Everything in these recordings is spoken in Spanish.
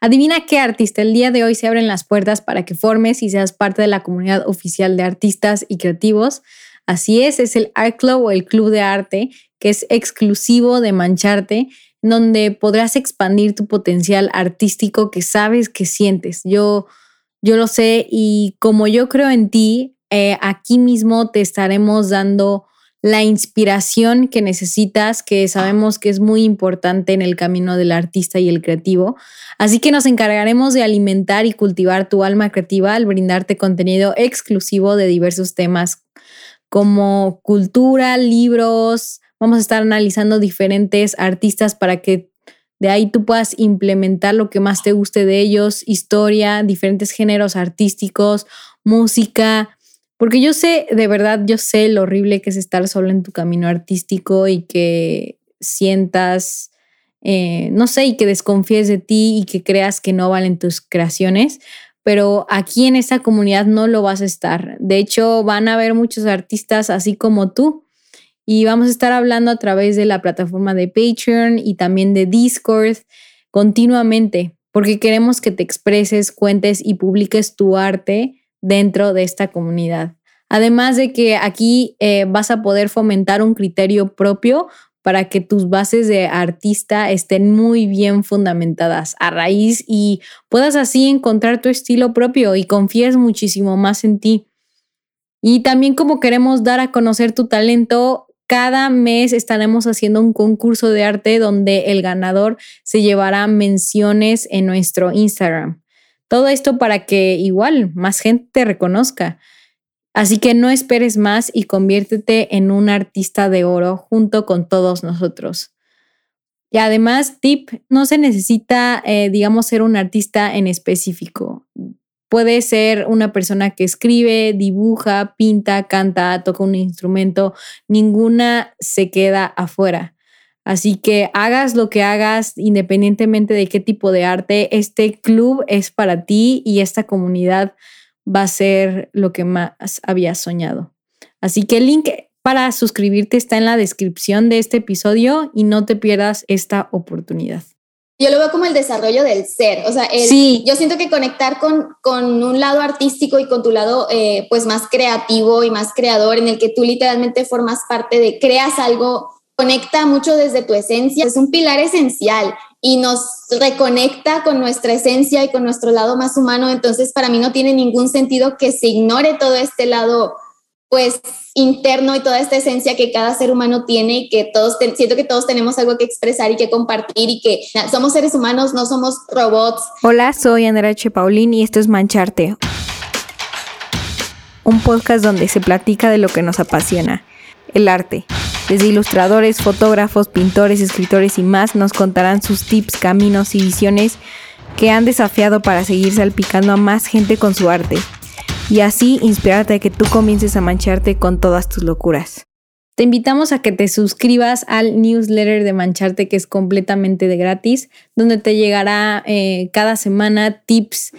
Adivina qué artista. El día de hoy se abren las puertas para que formes y seas parte de la comunidad oficial de artistas y creativos. Así es, es el Art Club o el Club de Arte, que es exclusivo de Mancharte, donde podrás expandir tu potencial artístico que sabes que sientes. Yo, yo lo sé y como yo creo en ti, eh, aquí mismo te estaremos dando la inspiración que necesitas, que sabemos que es muy importante en el camino del artista y el creativo. Así que nos encargaremos de alimentar y cultivar tu alma creativa al brindarte contenido exclusivo de diversos temas como cultura, libros. Vamos a estar analizando diferentes artistas para que de ahí tú puedas implementar lo que más te guste de ellos, historia, diferentes géneros artísticos, música, porque yo sé, de verdad, yo sé lo horrible que es estar solo en tu camino artístico y que sientas, eh, no sé, y que desconfíes de ti y que creas que no valen tus creaciones. Pero aquí en esta comunidad no lo vas a estar. De hecho, van a haber muchos artistas así como tú. Y vamos a estar hablando a través de la plataforma de Patreon y también de Discord continuamente, porque queremos que te expreses, cuentes y publiques tu arte dentro de esta comunidad. Además de que aquí eh, vas a poder fomentar un criterio propio para que tus bases de artista estén muy bien fundamentadas a raíz y puedas así encontrar tu estilo propio y confíes muchísimo más en ti. Y también como queremos dar a conocer tu talento, cada mes estaremos haciendo un concurso de arte donde el ganador se llevará menciones en nuestro Instagram. Todo esto para que igual más gente te reconozca. Así que no esperes más y conviértete en un artista de oro junto con todos nosotros. Y además, tip, no se necesita, eh, digamos, ser un artista en específico. Puede ser una persona que escribe, dibuja, pinta, canta, toca un instrumento. Ninguna se queda afuera. Así que hagas lo que hagas, independientemente de qué tipo de arte, este club es para ti y esta comunidad va a ser lo que más habías soñado. Así que el link para suscribirte está en la descripción de este episodio y no te pierdas esta oportunidad. Yo lo veo como el desarrollo del ser, o sea, sí. yo siento que conectar con, con un lado artístico y con tu lado eh, pues más creativo y más creador en el que tú literalmente formas parte de, creas algo conecta mucho desde tu esencia, es un pilar esencial y nos reconecta con nuestra esencia y con nuestro lado más humano, entonces para mí no tiene ningún sentido que se ignore todo este lado pues interno y toda esta esencia que cada ser humano tiene y que todos siento que todos tenemos algo que expresar y que compartir y que somos seres humanos, no somos robots. Hola, soy Andrea H. Paulín y esto es Mancharte. Un podcast donde se platica de lo que nos apasiona, el arte. Desde ilustradores, fotógrafos, pintores, escritores y más nos contarán sus tips, caminos y visiones que han desafiado para seguir salpicando a más gente con su arte y así inspirarte a que tú comiences a mancharte con todas tus locuras. Te invitamos a que te suscribas al newsletter de Mancharte que es completamente de gratis, donde te llegará eh, cada semana tips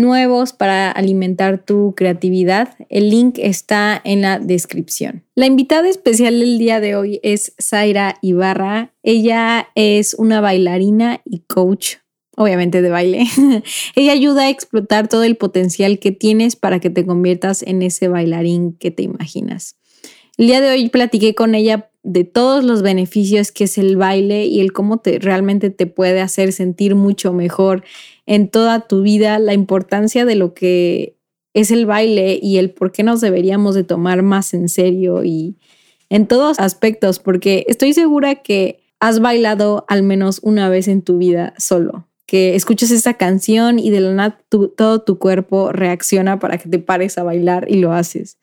nuevos para alimentar tu creatividad. El link está en la descripción. La invitada especial del día de hoy es Zaira Ibarra. Ella es una bailarina y coach, obviamente de baile. Ella ayuda a explotar todo el potencial que tienes para que te conviertas en ese bailarín que te imaginas. El día de hoy platiqué con ella de todos los beneficios que es el baile y el cómo te, realmente te puede hacer sentir mucho mejor en toda tu vida, la importancia de lo que es el baile y el por qué nos deberíamos de tomar más en serio y en todos aspectos, porque estoy segura que has bailado al menos una vez en tu vida solo, que escuchas esa canción y de la nada todo tu cuerpo reacciona para que te pares a bailar y lo haces.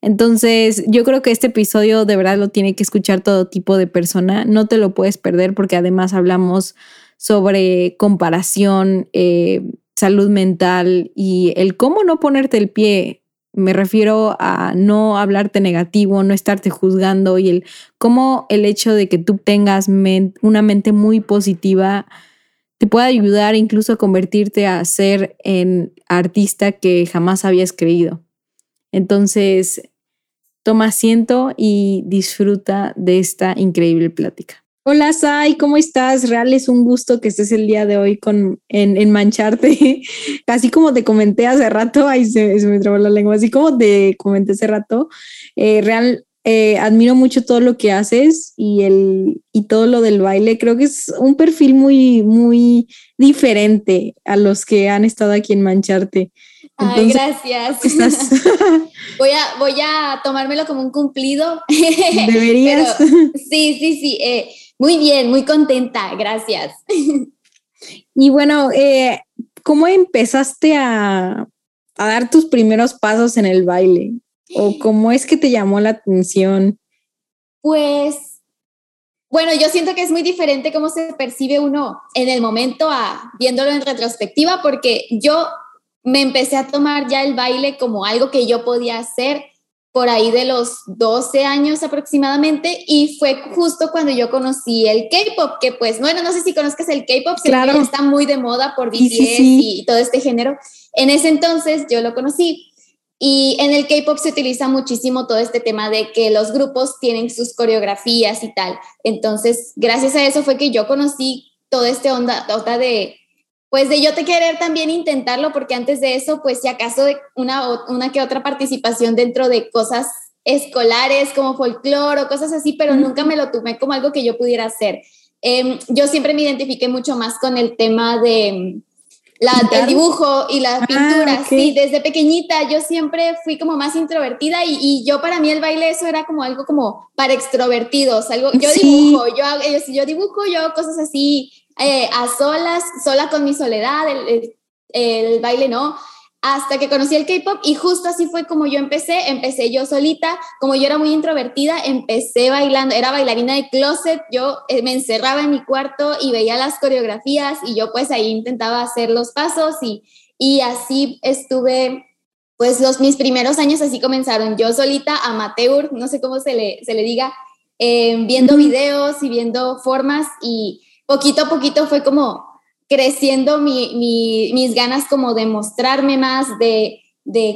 Entonces, yo creo que este episodio de verdad lo tiene que escuchar todo tipo de persona. No te lo puedes perder porque además hablamos sobre comparación, eh, salud mental y el cómo no ponerte el pie. Me refiero a no hablarte negativo, no estarte juzgando y el cómo el hecho de que tú tengas una mente muy positiva te puede ayudar incluso a convertirte a ser en artista que jamás habías creído. Entonces, Toma asiento y disfruta de esta increíble plática. Hola Sai, ¿cómo estás? Real es un gusto que estés el día de hoy con, en, Mancharte. Así como te comenté hace rato, ahí se, me trabó la lengua, así como te comenté hace rato, eh, Real, eh, admiro mucho todo lo que haces y, el, y todo lo del baile. Creo que es un perfil muy, muy diferente a los que han estado aquí en Mancharte. Ay, gracias. voy, a, voy a tomármelo como un cumplido. Deberías. sí, sí, sí. Eh, muy bien, muy contenta, gracias. Y bueno, eh, ¿cómo empezaste a, dar tus primeros pasos en el baile? ¿O cómo es que te llamó la atención? Pues, bueno, yo siento que es muy diferente cómo se percibe uno en el momento a viéndolo en retrospectiva, porque yo me empecé a tomar ya el baile como algo que yo podía hacer por ahí de los 12 años aproximadamente y fue justo cuando yo conocí el K-pop, que pues bueno, no sé si conozcas el K-pop, claro. está muy de moda por BTS y todo este género. En ese entonces yo lo conocí y en el K-pop se utiliza muchísimo todo este tema de que los grupos tienen sus coreografías y tal. Entonces, gracias a eso fue que yo conocí todo este onda, onda de pues de yo te querer también intentarlo, porque antes de eso, pues si acaso una, una que otra participación dentro de cosas escolares como folclore o cosas así, pero nunca me lo tomé como algo que yo pudiera hacer. Em, yo siempre me identifiqué mucho más con el tema de la, el dibujo y la ah, pintura. Sí, desde pequeñita yo siempre fui como más introvertida y, y, yo para mí el baile eso era como algo como para extrovertidos, algo, yo dibujo, yo, yo, yo dibujo, yo hago cosas así eh, a solas, sola con mi soledad, el, baile no, hasta que conocí el K-pop y justo así fue como yo empecé, empecé yo solita, como yo era muy introvertida, empecé bailando, era bailarina de closet, yo eh, me encerraba en mi cuarto y veía las coreografías y yo pues ahí intentaba hacer los pasos y, y así estuve, pues los, mis primeros años así comenzaron, yo solita, amateur, no sé cómo se le, se le diga, eh, viendo videos y viendo formas y poquito a poquito fue como creciendo mis ganas como de mostrarme más, de,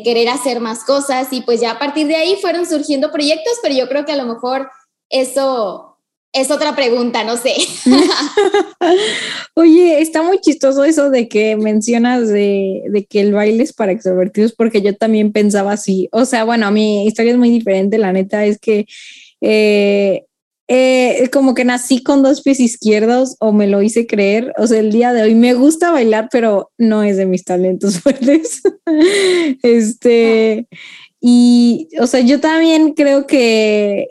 querer hacer más cosas y pues ya a partir de ahí fueron surgiendo proyectos, pero yo creo que a lo mejor eso es otra pregunta, no sé. Oye, está muy chistoso eso de que mencionas de, de, que el baile es para extrovertidos, porque yo también pensaba así. O sea, bueno, mi historia es muy diferente, la neta es que eh, eh, como que nací con dos pies izquierdos o me lo hice creer. O sea, el día de hoy me gusta bailar, pero no es de mis talentos fuertes. este, y, o sea, yo también creo que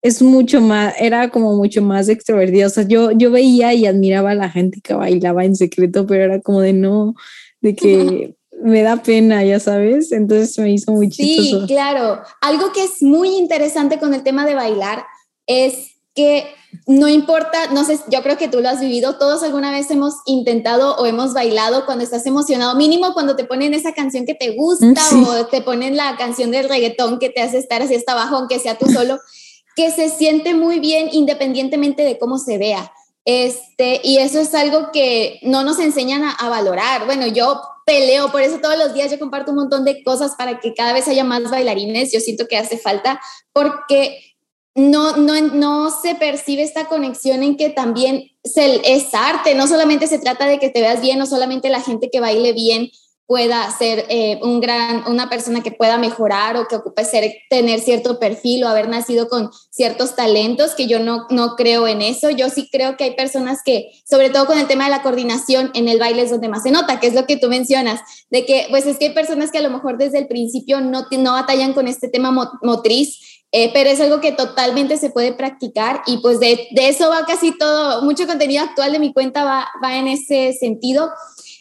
es mucho más, era como mucho más extrovertida. O sea, yo, yo veía y admiraba a la gente que bailaba en secreto, pero era como de no, de que me da pena, ya sabes. Entonces me hizo muy chistoso. Sí, claro. Algo que es muy interesante con el tema de bailar es que no importa, no sé, yo creo que tú lo has vivido, todos alguna vez hemos intentado o hemos bailado cuando estás emocionado, mínimo cuando te ponen esa canción que te gusta o te ponen la canción del reggaetón que te hace estar así hasta abajo, aunque sea tú solo, que se siente muy bien independientemente de cómo se vea. Este, y eso es algo que no nos enseñan a, a valorar. Bueno, yo peleo, por eso todos los días yo comparto un montón de cosas para que cada vez haya más bailarines, yo siento que hace falta, porque no, no, no se percibe esta conexión en que también es arte, no solamente se trata de que te veas bien, no solamente la gente que baile bien pueda ser eh, un gran, una persona que pueda mejorar o que ocupe ser, tener cierto perfil o haber nacido con ciertos talentos, que yo no, no creo en eso. Yo sí creo que hay personas que, sobre todo con el tema de la coordinación en el baile es donde más se nota, que es lo que tú mencionas, de que pues es que hay personas que a lo mejor desde el principio no, no batallan con este tema motriz eh, pero es algo que totalmente se puede practicar y pues de, de, eso va casi todo, mucho contenido actual de mi cuenta va, va en ese sentido.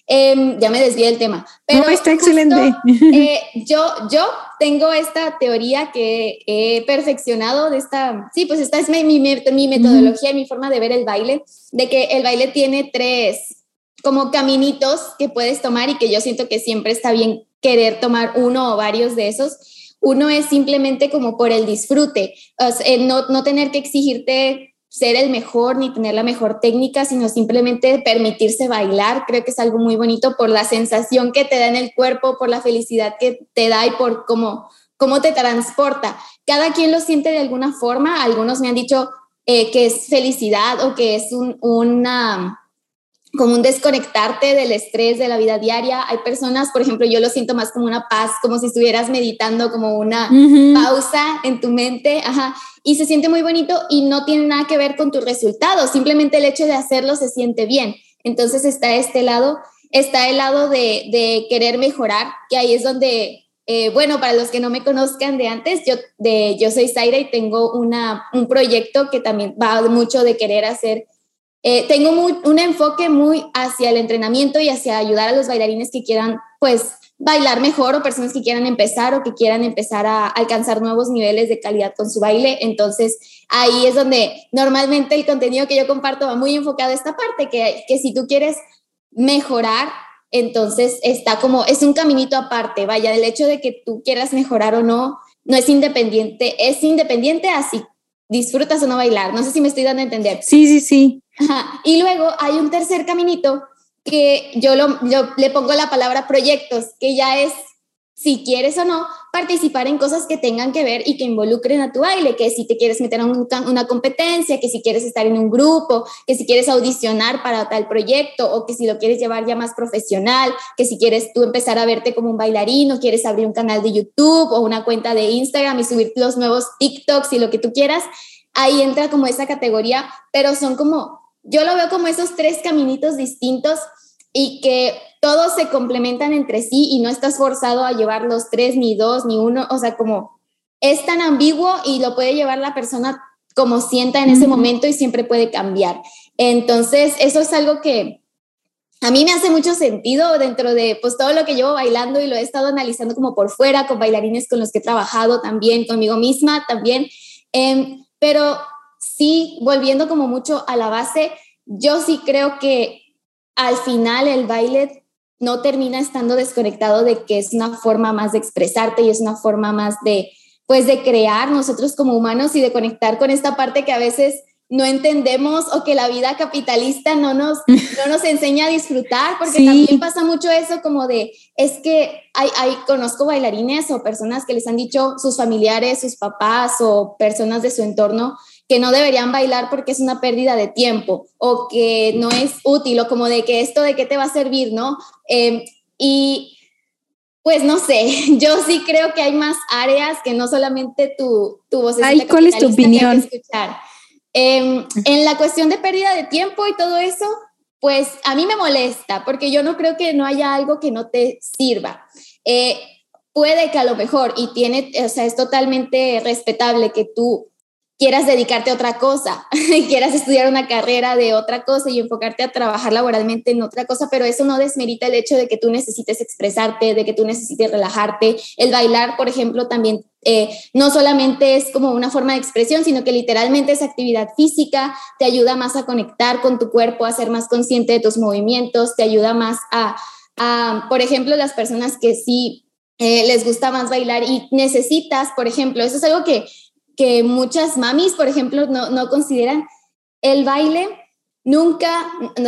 Em, ya me desvié del tema. Pero está excelente. Eh, yo, yo tengo esta teoría que he perfeccionado de esta, sí, pues esta es mi, mi, mi metodología y mi forma de ver el baile, de que el baile tiene tres como caminitos que puedes tomar y que yo siento que siempre está bien querer tomar uno o varios de esos uno es simplemente como por el disfrute, no, no tener que exigirte ser el mejor ni tener la mejor técnica, sino simplemente permitirse bailar. Creo que es algo muy bonito por la sensación que te da en el cuerpo, por la felicidad que te da y por cómo, cómo te transporta. Cada quien lo siente de alguna forma. Algunos me han dicho, eh, que es felicidad o que es un, una como un desconectarte del estrés de la vida diaria. Hay personas, por ejemplo, yo lo siento más como una paz, como si estuvieras meditando, como una pausa en tu mente, ajá, y se siente muy bonito y no tiene nada que ver con tus resultados, simplemente el hecho de hacerlo se siente bien. Entonces está este lado, está el lado de, de querer mejorar, que ahí es donde, eh, bueno, para los que no me conozcan de antes, yo, de, yo soy Zaira y tengo una, un proyecto que también va mucho de querer hacer eh, tengo un enfoque muy hacia el entrenamiento y hacia ayudar a los bailarines que quieran, pues, bailar mejor o personas que quieran empezar o que quieran empezar a alcanzar nuevos niveles de calidad con su baile. Entonces, ahí es donde normalmente el contenido que yo comparto va muy enfocado a esta parte, que, que si tú quieres mejorar, entonces está como, es un caminito aparte, vaya, el hecho de que tú quieras mejorar o no, no es independiente, es independiente así disfrutas o no bailar. No sé si me estoy dando a entender. Sí, sí, sí. Y luego hay un tercer caminito que yo, le pongo la palabra proyectos, que ya es si quieres o no participar en cosas que tengan que ver y que involucren a tu baile, que si te quieres meter a una competencia, que si quieres estar en un grupo, que si quieres audicionar para tal proyecto o que si lo quieres llevar ya más profesional, que si quieres tú empezar a verte como un bailarín o quieres abrir un canal de YouTube o una cuenta de Instagram y subir los nuevos TikToks y lo que tú quieras, ahí entra como esa categoría, pero son como, yo lo veo como esos tres caminitos distintos y que todos se complementan entre sí y no estás forzado a llevar los tres, ni dos, ni uno, o sea, como es tan ambiguo y lo puede llevar la persona como sienta en ese momento y siempre puede cambiar. Entonces, eso es algo que a mí me hace mucho sentido dentro de pues todo lo que llevo bailando y lo he estado analizando como por fuera, con bailarines con los que he trabajado también, conmigo misma también. Em, pero sí, volviendo como mucho a la base, yo sí creo que al final el baile no termina estando desconectado de que es una forma más de expresarte y es una forma más de, pues, de crear nosotros como humanos y de conectar con esta parte que a veces no entendemos o que la vida capitalista no nos, no nos enseña a disfrutar, porque también pasa mucho eso como de, es que hay, hay, conozco bailarines o personas que les han dicho sus familiares, sus papás o personas de su entorno, que no deberían bailar porque es una pérdida de tiempo o que no es útil o como de que esto de qué te va a servir, ¿no? Em, y pues no sé, yo sí creo que hay más áreas que no solamente tu, tu voz. Ay, ¿cuál es tu opinión? escuchar. Em, en la cuestión de pérdida de tiempo y todo eso, pues a mí me molesta porque yo no creo que no haya algo que no te sirva. Eh, puede que a lo mejor, y tiene, o sea, es totalmente respetable que tú quieras dedicarte a otra cosa, quieras estudiar una carrera de otra cosa y enfocarte a trabajar laboralmente en otra cosa, pero eso no desmerita el hecho de que tú necesites expresarte, de que tú necesites relajarte. El bailar, por ejemplo, también eh, no solamente es como una forma de expresión, sino que literalmente es actividad física, te ayuda más a conectar con tu cuerpo, a ser más consciente de tus movimientos, te ayuda más a, por ejemplo, las personas que sí eh, les gusta más bailar y necesitas, por ejemplo, eso es algo que que muchas mamis, por ejemplo, no, consideran el baile. Nunca,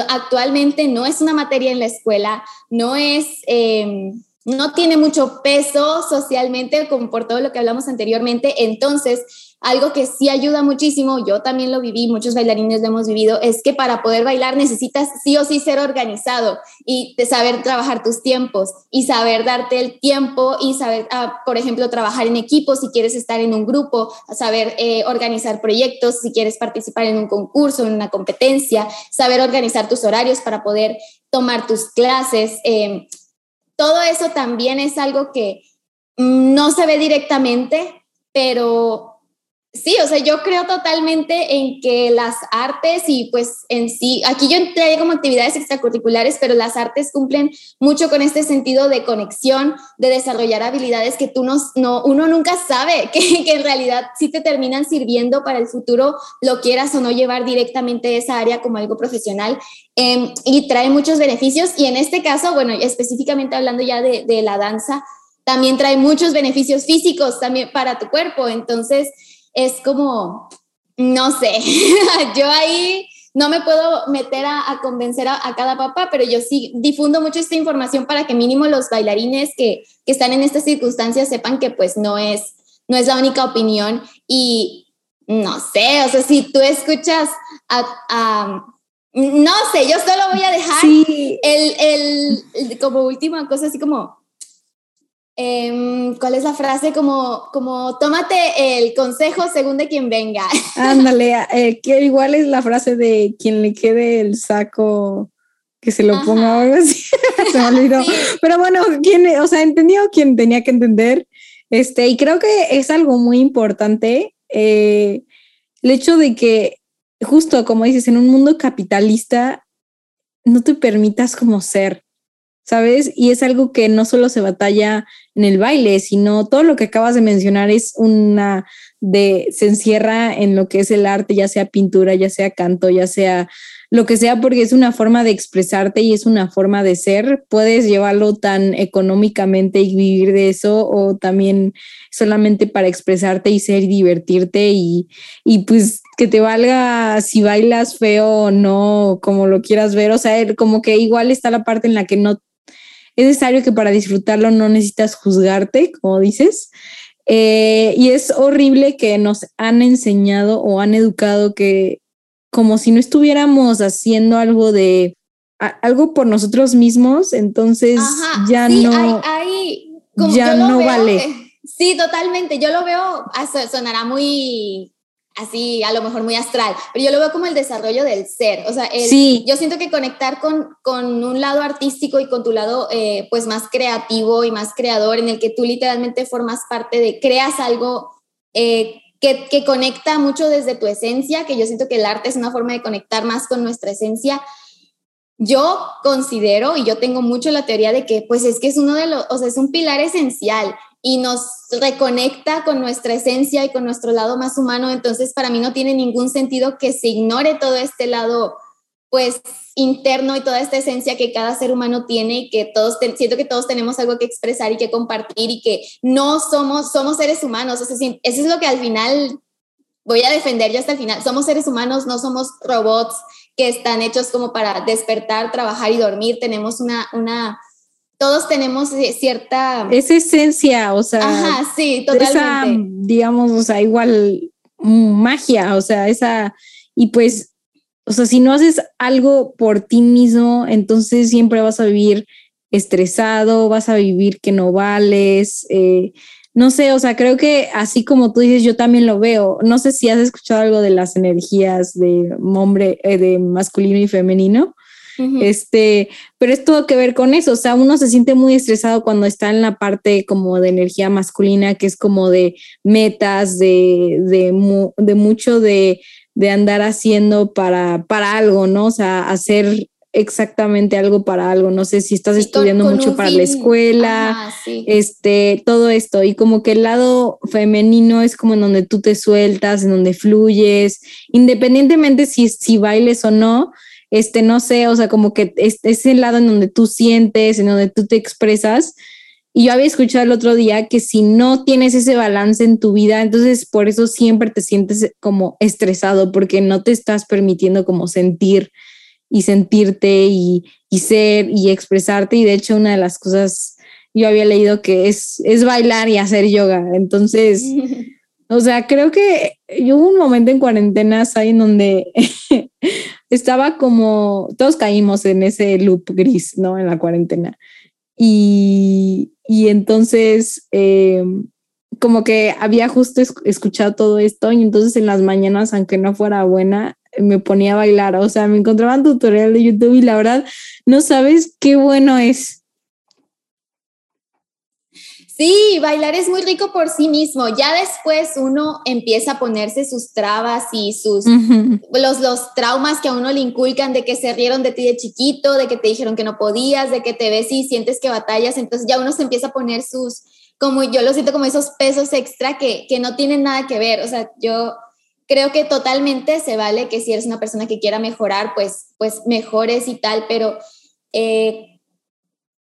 actualmente no es una materia en la escuela, no es, em, no tiene mucho peso socialmente, como por todo lo que hablamos anteriormente. Entonces, algo que sí ayuda muchísimo, yo también lo viví, muchos bailarines lo hemos vivido, es que para poder bailar necesitas sí o sí ser organizado y saber trabajar tus tiempos y saber darte el tiempo y saber, ah, por ejemplo, trabajar en equipo si quieres estar en un grupo, saber eh, organizar proyectos si quieres participar en un concurso, en una competencia, saber organizar tus horarios para poder tomar tus clases. Em, todo eso también es algo que mm, no se ve directamente, pero Sí, o sea, yo creo totalmente en que las artes y pues en sí, aquí yo entré como actividades extracurriculares, pero las artes cumplen mucho con este sentido de conexión, de desarrollar habilidades que tú no, no uno nunca sabe que, que, en realidad sí te terminan sirviendo para el futuro, lo quieras o no llevar directamente esa área como algo profesional. Em, y trae muchos beneficios y en este caso, bueno, específicamente hablando ya de, de la danza, también trae muchos beneficios físicos también para tu cuerpo. Entonces, es como, no sé, yo ahí no me puedo meter a, convencer a, cada papá, pero yo sí difundo mucho esta información para que mínimo los bailarines que, están en estas circunstancias sepan que pues no es, no es la única opinión. Y no sé, o sea, si tú escuchas a, no sé, yo solo voy a dejar el, el, como última cosa, así como, em, ¿cuál es la frase? Como, como, tómate el consejo según de quien venga. Ándale, eh, que igual es la frase de quien le quede el saco que se lo ponga o algo así. se me olvidó. Pero bueno, quien, o sea, entendió quien tenía que entender. Este, y creo que es algo muy importante eh, el hecho de que, justo como dices, en un mundo capitalista, no te permitas como ser, ¿sabes? Y es algo que no solo se batalla en el baile, sino todo lo que acabas de mencionar es una de, se encierra en lo que es el arte, ya sea pintura, ya sea canto, ya sea lo que sea, porque es una forma de expresarte y es una forma de ser. Puedes llevarlo tan económicamente y vivir de eso o también solamente para expresarte y ser y divertirte y, y pues que te valga si bailas feo o no, como lo quieras ver. O sea, como que igual está la parte en la que no es necesario que para disfrutarlo no necesitas juzgarte, como dices. Eh, y es horrible que nos han enseñado o han educado que como si no estuviéramos haciendo algo de algo por nosotros mismos, entonces ya no ya no vale. sí, totalmente. Yo lo veo, sonará muy así, a lo mejor muy astral, pero yo lo veo como el desarrollo del ser. O sea, yo siento que conectar con, con un lado artístico y con tu lado eh, pues más creativo y más creador, en el que tú literalmente formas parte de, creas algo eh, que, conecta mucho desde tu esencia, que yo siento que el arte es una forma de conectar más con nuestra esencia. Yo considero, y yo tengo mucho la teoría de que, pues es que es uno de los, o sea, es un pilar esencial y nos reconecta con nuestra esencia y con nuestro lado más humano. Entonces, para mí no tiene ningún sentido que se ignore todo este lado pues interno y toda esta esencia que cada ser humano tiene y que todos, siento que todos tenemos algo que expresar y que compartir y que no somos, somos seres humanos. eso es lo que al final voy a defender yo hasta el final. Somos seres humanos, no somos robots que están hechos como para despertar, trabajar y dormir. Tenemos una, una, todos tenemos cierta... Esa esencia, o sea... Ajá, sí, totalmente. digamos, o sea, igual magia, o sea, esa... Y pues o sea, si no haces algo por ti mismo, entonces siempre vas a vivir estresado, vas a vivir que no vales. Eh, no sé, o sea, creo que así como tú dices, yo también lo veo. No sé si has escuchado algo de las energías de hombre, eh, de masculino y femenino. Este, pero es todo que ver con eso. O sea, uno se siente muy estresado cuando está en la parte como de energía masculina, que es como de metas, de, de, de mucho de de andar haciendo para, para algo, ¿no? O sea, hacer exactamente algo para algo. No sé si estás estudiando mucho para la escuela, este, todo esto. Y como que el lado femenino es como en donde tú te sueltas, en donde fluyes, independientemente si, si bailes o no. Este, no sé, o sea, como que es, es el lado en donde tú sientes, en donde tú te expresas, y yo había escuchado el otro día que si no tienes ese balance en tu vida, entonces por eso siempre te sientes como estresado, porque no te estás permitiendo como sentir y sentirte y, ser y expresarte. Y de hecho una de las cosas, yo había leído que es, es bailar y hacer yoga. Entonces, o sea, creo que hubo un momento en cuarentenas ahí en donde estaba como, todos caímos en ese loop gris, ¿no? En la cuarentena. Y, y entonces, eh, como que había justo escuchado todo esto y entonces en las mañanas, aunque no fuera buena, me ponía a bailar. O sea, me encontraba un tutorial de YouTube y la verdad, no sabes qué bueno es. Sí, bailar es muy rico por sí mismo. Ya después uno empieza a ponerse sus trabas y sus los, los traumas que a uno le inculcan de que se rieron de ti de chiquito, de que te dijeron que no podías, de que te ves y sientes que batallas. Entonces ya uno se empieza a poner sus, como yo lo siento, como esos pesos extra que, que no tienen nada que ver. O sea, yo creo que totalmente se vale que si eres una persona que quiera mejorar, pues, pues mejores y tal, pero eh,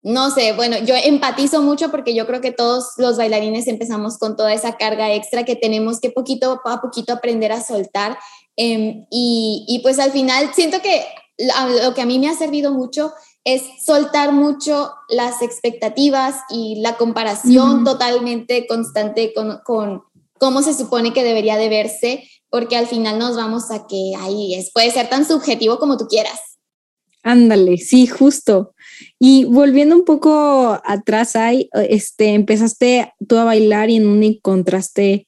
no sé, bueno, yo empatizo mucho porque yo creo que todos los bailarines empezamos con toda esa carga extra que tenemos que poquito a poquito aprender a soltar. Em, y, pues al final siento que lo que a mí me ha servido mucho es soltar mucho las expectativas y la comparación totalmente constante con, con, cómo se supone que debería de verse porque al final nos vamos a que ahí es, puede ser tan subjetivo como tú quieras. Ándale, sí, justo. Y volviendo un poco atrás, ahí, este, empezaste tú a bailar y en un encontraste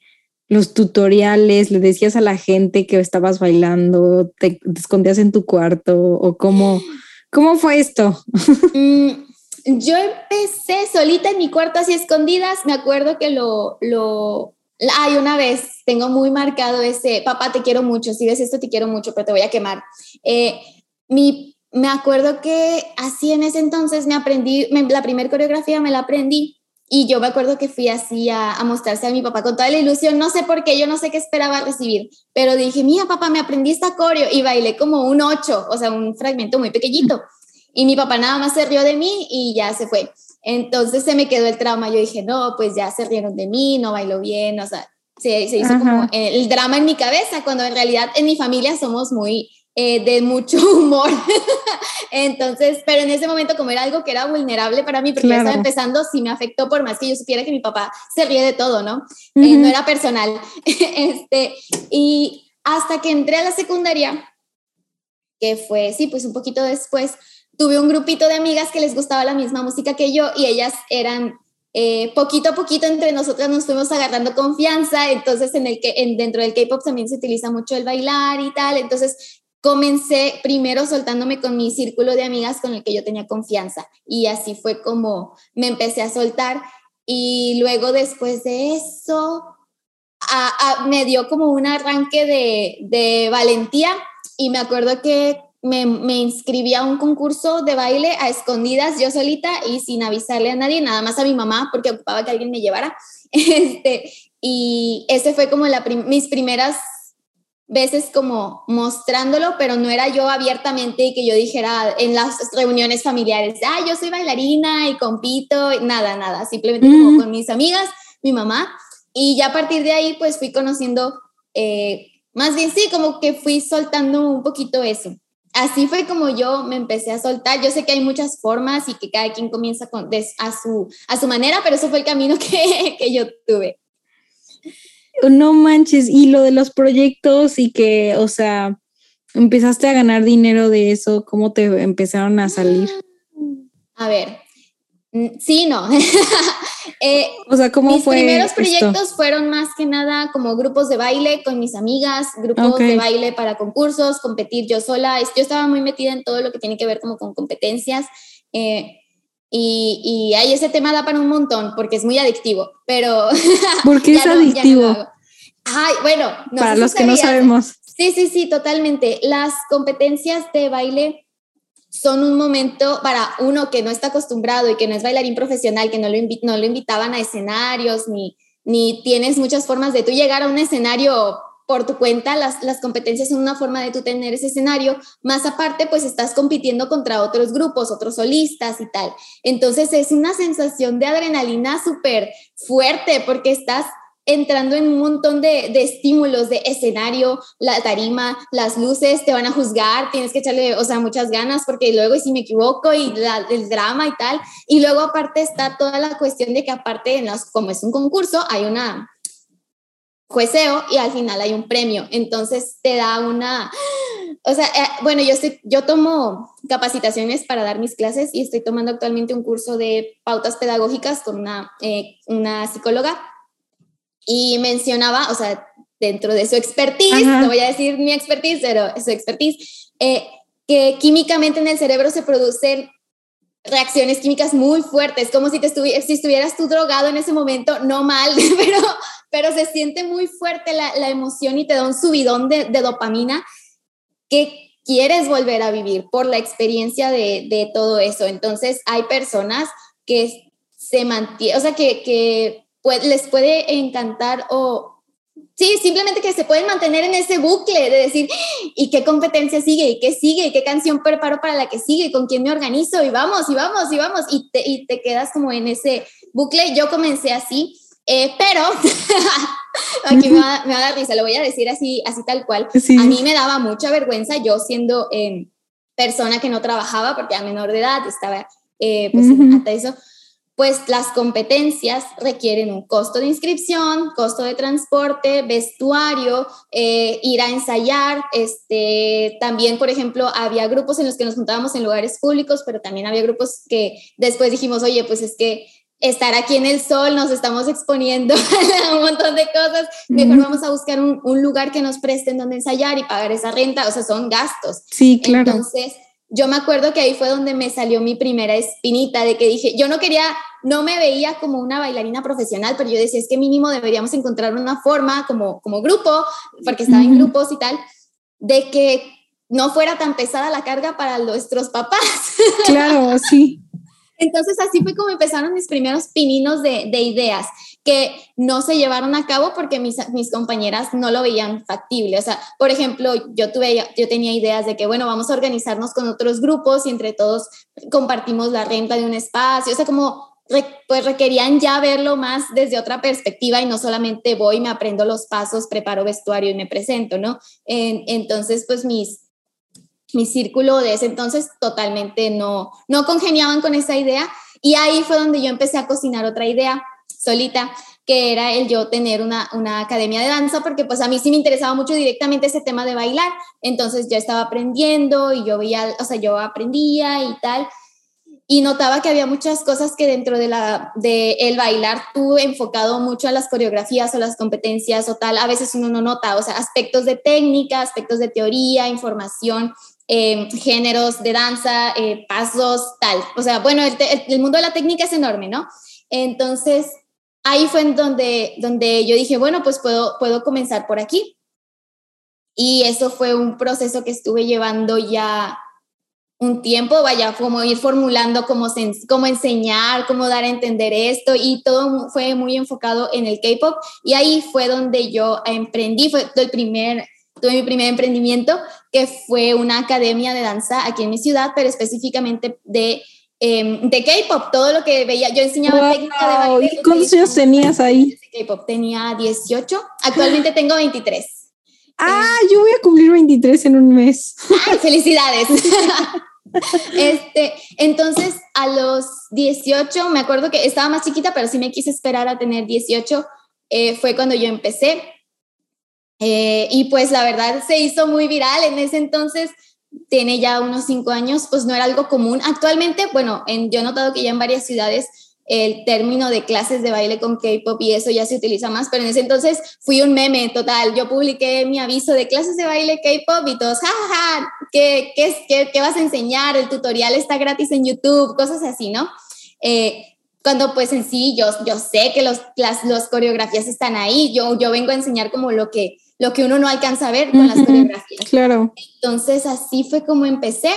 los tutoriales, le decías a la gente que estabas bailando, te, escondías en tu cuarto o cómo, cómo fue esto? Mm, yo empecé solita en mi cuarto así escondidas, me acuerdo que lo, lo, hay una vez, tengo muy marcado ese, papá te quiero mucho, si ves esto te quiero mucho, pero te voy a quemar. Eh, mi, me acuerdo que así en ese entonces me aprendí, la primera coreografía me la aprendí y yo me acuerdo que fui así a, a, mostrarse a mi papá con toda la ilusión, no sé por qué, yo no sé qué esperaba recibir, pero dije, mira papá, me aprendí esta coreo y bailé como un ocho, o sea, un fragmento muy pequeñito. Y mi papá nada más se rió de mí y ya se fue. Entonces se me quedó el trauma, yo dije, no, pues ya se rieron de mí, no bailo bien, o sea, se, se hizo como el drama en mi cabeza, cuando en realidad en mi familia somos muy eh, de mucho humor. Entonces, pero en ese momento, como era algo que era vulnerable para mí, porque estaba empezando, sí me afectó, por más que yo supiera que mi papá se ríe de todo, ¿no? Eh, no era personal. este, y hasta que entré a la secundaria, que fue, sí, pues un poquito después, tuve un grupito de amigas que les gustaba la misma música que yo y ellas eran eh, poquito a poquito entre nosotras nos fuimos agarrando confianza, entonces en el que en, dentro del K-pop también se utiliza mucho el bailar y tal, entonces comencé primero soltándome con mi círculo de amigas con el que yo tenía confianza y así fue como me empecé a soltar y luego después de eso me dio como un arranque de, de, valentía y me acuerdo que me, me, inscribí a un concurso de baile a escondidas yo solita y sin avisarle a nadie, nada más a mi mamá porque ocupaba que alguien me llevara. Este, y ese fue como mis primeras veces como mostrándolo, pero no era yo abiertamente y que yo dijera en las reuniones familiares, ah, yo soy bailarina y compito, nada, nada, simplemente como con mis amigas, mi mamá, y ya a partir de ahí pues fui conociendo, eh, más bien sí, como que fui soltando un poquito eso. Así fue como yo me empecé a soltar. Yo sé que hay muchas formas y que cada quien comienza con, a, su, a su manera, pero eso fue el camino que, que yo tuve no manches, y lo de los proyectos y que, o sea, empezaste a ganar dinero de eso, ¿cómo te empezaron a salir? A ver, sí, no. Eh, o sea, ¿cómo mis fue? Mis primeros proyectos fueron más que nada como grupos de baile con mis amigas, grupos de baile para concursos, competir yo sola. Yo estaba muy metida en todo lo que tiene que ver como con competencias. Eh, y, y ahí ese tema da para un montón porque es muy adictivo, pero... ¿Por qué es adictivo? Ay, bueno, para los que no sabemos. Sí, sí, sí, totalmente. Las competencias de baile son un momento para uno que no está acostumbrado y que no es bailarín profesional, que no lo, no lo invitaban a escenarios, ni, ni tienes muchas formas de tú llegar a un escenario por tu cuenta, las, las competencias son una forma de tú tener ese escenario, más aparte pues estás compitiendo contra otros grupos, otros solistas y tal. Entonces es una sensación de adrenalina súper fuerte porque estás entrando en un montón de, de, estímulos de escenario, la tarima, las luces, te van a juzgar, tienes que echarle, o sea, muchas ganas porque luego si me equivoco y el drama y tal. Y luego aparte está toda la cuestión de que aparte, en los, como es un concurso, hay una jueceo y al final hay un premio. Entonces te da una, o sea, eh, bueno, yo, estoy, yo tomo capacitaciones para dar mis clases y estoy tomando actualmente un curso de pautas pedagógicas con una, eh, una psicóloga y mencionaba, o sea, dentro de su expertise, no voy a decir mi expertise, pero su expertise, eh, que químicamente en el cerebro se producen reacciones químicas muy fuertes, como si, te si estuvieras tú drogado en ese momento, no mal, pero pero se siente muy fuerte la, la emoción y te da un subidón de, de, dopamina que quieres volver a vivir por la experiencia de, de todo eso. Entonces hay personas que se mantienen, o sea, que, que les puede encantar o... Sí, simplemente que se pueden mantener en ese bucle de decir, ¿y qué competencia sigue? ¿Y qué sigue? ¿Y qué canción preparo para la que sigue? ¿Y con quién me organizo? Y vamos, y vamos, y vamos. Y te, y te quedas como en ese bucle. Yo comencé así eh, pero aquí me va, me a dar risa, lo voy a decir así, así tal cual. A mí me daba mucha vergüenza yo siendo em, persona que no trabajaba porque a menor de edad estaba eh, pues hasta eso. pues las competencias requieren un costo de inscripción, costo de transporte, vestuario, eh, ir a ensayar. Este, también, por ejemplo, había grupos en los que nos juntábamos en lugares públicos, pero también había grupos que después dijimos, oye, pues es que estar aquí en el sol, nos estamos exponiendo a un montón de cosas, mejor vamos a buscar un, un, lugar que nos presten donde ensayar y pagar esa renta, o sea, son gastos. Sí, claro. Entonces, yo me acuerdo que ahí fue donde me salió mi primera espinita de que dije, yo no quería, no me veía como una bailarina profesional, pero yo decía, es que mínimo deberíamos encontrar una forma como, como grupo, porque estaba en grupos y tal, de que no fuera tan pesada la carga para nuestros papás. Claro, sí. Entonces así fue como empezaron mis primeros pininos de, de ideas que no se llevaron a cabo porque mis, mis compañeras no lo veían factible. O sea, por ejemplo, yo, tuve, yo tenía ideas de que, bueno, vamos a organizarnos con otros grupos y entre todos compartimos la renta de un espacio. O sea, como pues requerían ya verlo más desde otra perspectiva y no solamente voy, me aprendo los pasos, preparo vestuario y me presento, ¿no? entonces, pues mis, mi círculo de ese entonces totalmente no, no congeniaban con esa idea y ahí fue donde yo empecé a cocinar otra idea solita, que era el yo tener una, una academia de danza, porque pues a mí sí me interesaba mucho directamente ese tema de bailar, entonces yo estaba aprendiendo y yo veía, o sea, yo aprendía y tal, y notaba que había muchas cosas que dentro de, la, de el bailar tú enfocado mucho a las coreografías o las competencias o tal, a veces uno no nota, o sea, aspectos de técnica, aspectos de teoría, información, eh, géneros de danza, eh, pasos, tal. O sea, bueno, el, mundo de la técnica es enorme, ¿no? Entonces, ahí fue en donde, donde yo dije, bueno, pues puedo, puedo comenzar por aquí. Y eso fue un proceso que estuve llevando ya un tiempo, vaya, como ir formulando cómo, cómo enseñar, cómo dar a entender esto y todo fue muy enfocado en el K-pop y ahí fue donde yo emprendí, fue el primer, tuve mi primer emprendimiento que fue una academia de danza aquí en mi ciudad, pero específicamente de Em, de K-pop, todo lo que veía. Yo enseñaba técnica de baile. ¿Y cuántos años tenías ahí? K-pop tenía 18, actualmente tengo 23. Ah, yo voy a cumplir 23 en un mes. felicidades! este, entonces, a los 18, me acuerdo que estaba más chiquita, pero sí me quise esperar a tener 18. Eh, fue cuando yo empecé. Eh, y pues la verdad se hizo muy viral en ese entonces tiene ya unos cinco años, pues no era algo común. Actualmente, bueno, en, yo he notado que ya en varias ciudades el término de clases de baile con K-pop y eso ya se utiliza más, pero en ese entonces fui un meme total. Yo publiqué mi aviso de clases de baile K-pop y todos, jajaja, ¿qué, qué, qué, qué vas a enseñar? El tutorial está gratis en YouTube, cosas así, ¿no? Eh, cuando pues en sí yo, yo sé que los, las los coreografías están ahí, yo, yo vengo a enseñar como lo que, lo que uno no alcanza a ver con las coreografías. Claro. Entonces así fue como empecé.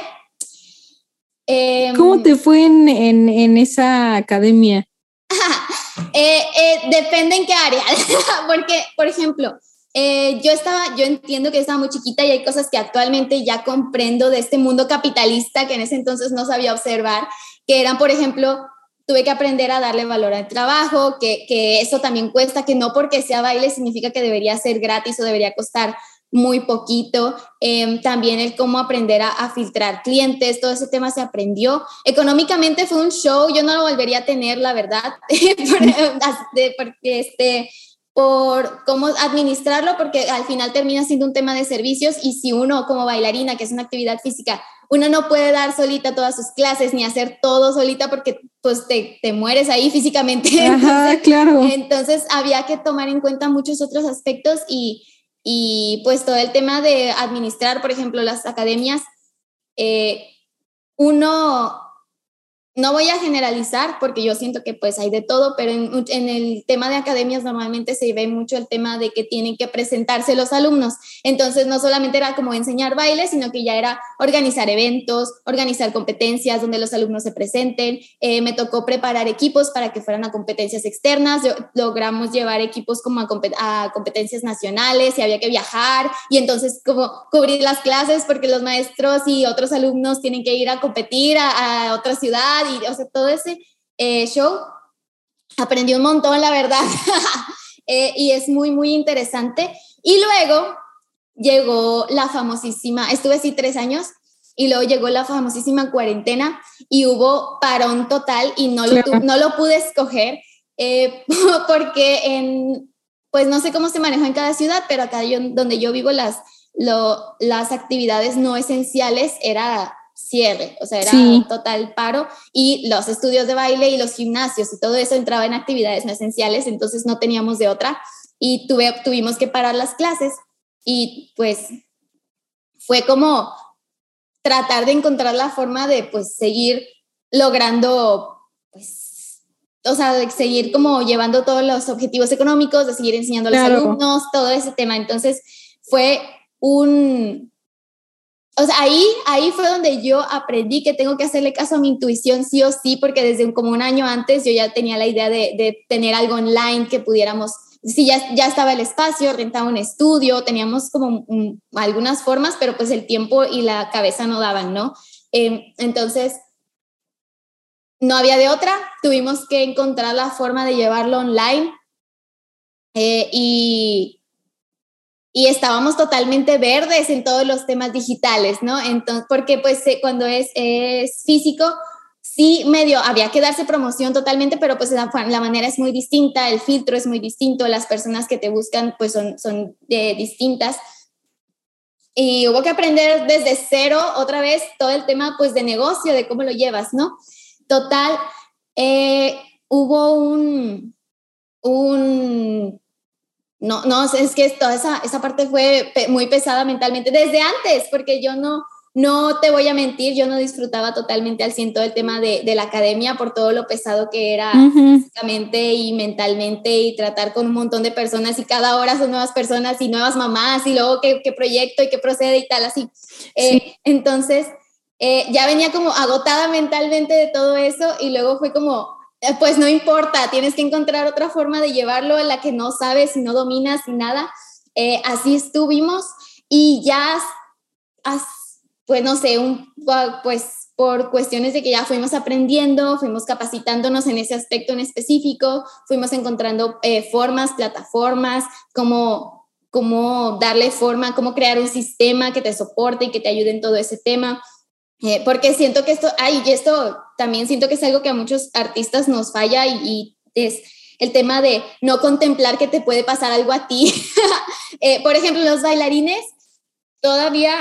Em, ¿Cómo te fue en, en, en esa academia? eh, eh, depende en qué área, porque, por ejemplo, eh, yo estaba, yo entiendo que estaba muy chiquita y hay cosas que actualmente ya comprendo de este mundo capitalista que en ese entonces no sabía observar, que eran, por ejemplo, tuve que aprender a darle valor al trabajo, que, que eso también cuesta, que no porque sea baile significa que debería ser gratis o debería costar muy poquito. Em, también el cómo aprender a, filtrar clientes, todo ese tema se aprendió. Económicamente fue un show, yo no lo volvería a tener, la verdad, porque este, por cómo administrarlo, porque al final termina siendo un tema de servicios y si uno como bailarina, que es una actividad física, uno no puede dar solita todas sus clases ni hacer todo solita porque pues te, te mueres ahí físicamente. entonces, claro. Entonces había que tomar en cuenta muchos otros aspectos y, y pues todo el tema de administrar, por ejemplo, las academias, eh, uno no voy a generalizar porque yo siento que pues hay de todo, pero en, en, el tema de academias normalmente se ve mucho el tema de que tienen que presentarse los alumnos. Entonces no solamente era como enseñar baile, sino que ya era organizar eventos, organizar competencias donde los alumnos se presenten. Eh, me tocó preparar equipos para que fueran a competencias externas. logramos llevar equipos como a, a competencias nacionales y había que viajar y entonces como cubrir las clases porque los maestros y otros alumnos tienen que ir a competir a, a otra ciudad y, o sea, todo ese eh, show, aprendí un montón, la verdad, eh, y es muy, muy interesante. Y luego llegó la famosísima, estuve así tres años, y luego llegó la famosísima cuarentena y hubo parón total y no lo, no lo pude escoger eh, porque en, pues no sé cómo se maneja en cada ciudad, pero acá yo, donde yo vivo las, lo, las actividades no esenciales era cierre, o sea, era total paro y los estudios de baile y los gimnasios y todo eso entraba en actividades no esenciales, entonces no teníamos de otra y tuve, tuvimos que parar las clases y pues fue como tratar de encontrar la forma de pues seguir logrando pues o sea, de seguir como llevando todos los objetivos económicos, de seguir enseñando a los alumnos, todo ese tema. Entonces fue un, ahí, ahí fue donde yo aprendí que tengo que hacerle caso a mi intuición sí o sí, porque desde como un año antes yo ya tenía la idea de, de tener algo online que pudiéramos sí, ya, ya estaba el espacio, rentaba un estudio, teníamos como algunas formas, pero pues el tiempo y la cabeza no daban, ¿no? Em, entonces, no había de otra, tuvimos que encontrar la forma de llevarlo online eh, y, y estábamos totalmente verdes en todos los temas digitales, ¿no? Entonces, porque pues eh, cuando es, es físico, sí medio había que darse promoción totalmente, pero pues la, manera es muy distinta, el filtro es muy distinto, las personas que te buscan pues son, son eh, distintas. Y hubo que aprender desde cero otra vez todo el tema pues de negocio, de cómo lo llevas, ¿no? Total, eh, hubo un, un, no, no, es que toda esa, esa parte fue muy pesada mentalmente desde antes, porque yo no, no te voy a mentir, yo no disfrutaba totalmente al ciento el tema de, la academia por todo lo pesado que era físicamente y mentalmente y tratar con un montón de personas y cada hora son nuevas personas y nuevas mamás y luego qué, proyecto y qué procede y tal, así. Eh, entonces, eh, ya venía como agotada mentalmente de todo eso y luego fue como, pues no importa, tienes que encontrar otra forma de llevarlo en la que no sabes y no dominas y nada. así estuvimos y ya pues no sé, un, pues por cuestiones de que ya fuimos aprendiendo, fuimos capacitándonos en ese aspecto en específico, fuimos encontrando eh, formas, plataformas, cómo, cómo darle forma, cómo crear un sistema que te soporte y que te ayude en todo ese tema. Eh, porque siento que esto, ay, y esto también siento que es algo que a muchos artistas nos falla y, y es el tema de no contemplar que te puede pasar algo a ti. Eh, por ejemplo, los bailarines todavía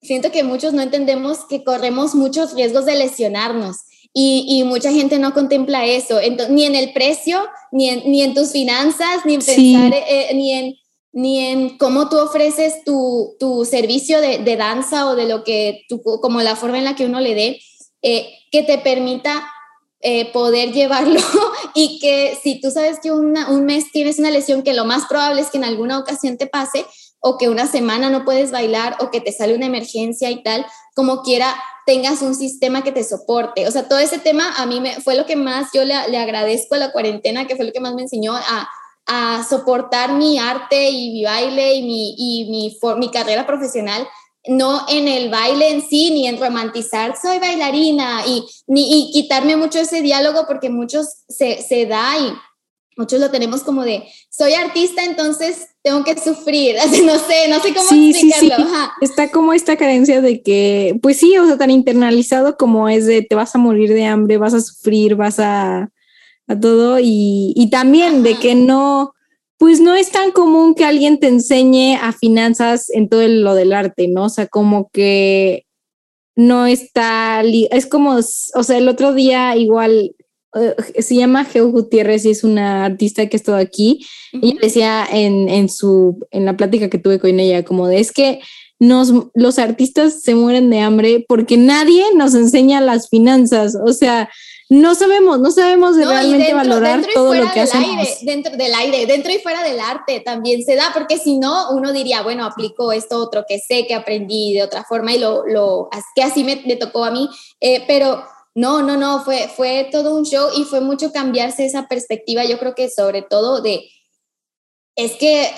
siento que muchos no entendemos que corremos muchos riesgos de lesionarnos y, mucha gente no contempla eso, ni en el precio, ni en, ni en tus finanzas, ni en pensar, eh, ni, en, ni en cómo tú ofreces tu, tu servicio de, de, danza o de lo que, tú, como la forma en la que uno le dé, eh, que te permita eh, poder llevarlo y que si tú sabes que un mes tienes una lesión que lo más probable es que en alguna ocasión te pase, o que una semana no puedes bailar o que te sale una emergencia y tal, como quiera tengas un sistema que te soporte. O sea, todo ese tema a mí me, fue lo que más yo le, agradezco a la cuarentena, que fue lo que más me enseñó a, a soportar mi arte y mi baile y mi, y mi, mi carrera profesional no en el baile en sí, ni en romantizar, soy bailarina, y, ni, y quitarme mucho ese diálogo porque muchos se, se da y muchos lo tenemos como de, soy artista, entonces tengo que sufrir, no sé, no sé cómo explicarlo. Está como esta carencia de que, pues sí, o sea, tan internalizado como es de te vas a morir de hambre, vas a sufrir, vas a, a todo, y, y también de que no, pues no es tan común que alguien te enseñe a finanzas en todo lo del arte, ¿no? O sea, como que no está, es como, o sea, el otro día igual eh, se llama Geo Gutiérrez y es una artista que ha estado aquí. Y decía en, en, su, en la plática que tuve con ella, como de es que nos, los artistas se mueren de hambre porque nadie nos enseña las finanzas. O sea, no sabemos, no sabemos realmente valorar todo lo que hacemos. Aire, dentro del aire, dentro y fuera del arte también se da, porque si no, uno diría, bueno, aplico esto otro que sé, que aprendí de otra forma y lo, lo que así me, me tocó a mí, eh, pero no, no, no, fue, fue todo un show y fue mucho cambiarse esa perspectiva, yo creo que sobre todo de, es que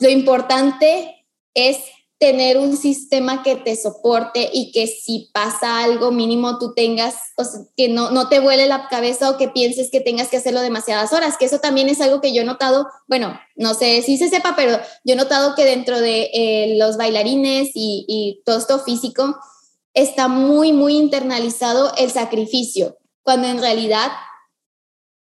lo importante es tener un sistema que te soporte y que si pasa algo mínimo tú tengas, o que no, no te vuele la cabeza o que pienses que tengas que hacerlo demasiadas horas, que eso también es algo que yo he notado, bueno, no sé si se sepa, pero yo he notado que dentro de eh, los bailarines y, y todo esto físico está muy, muy internalizado el sacrificio, cuando en realidad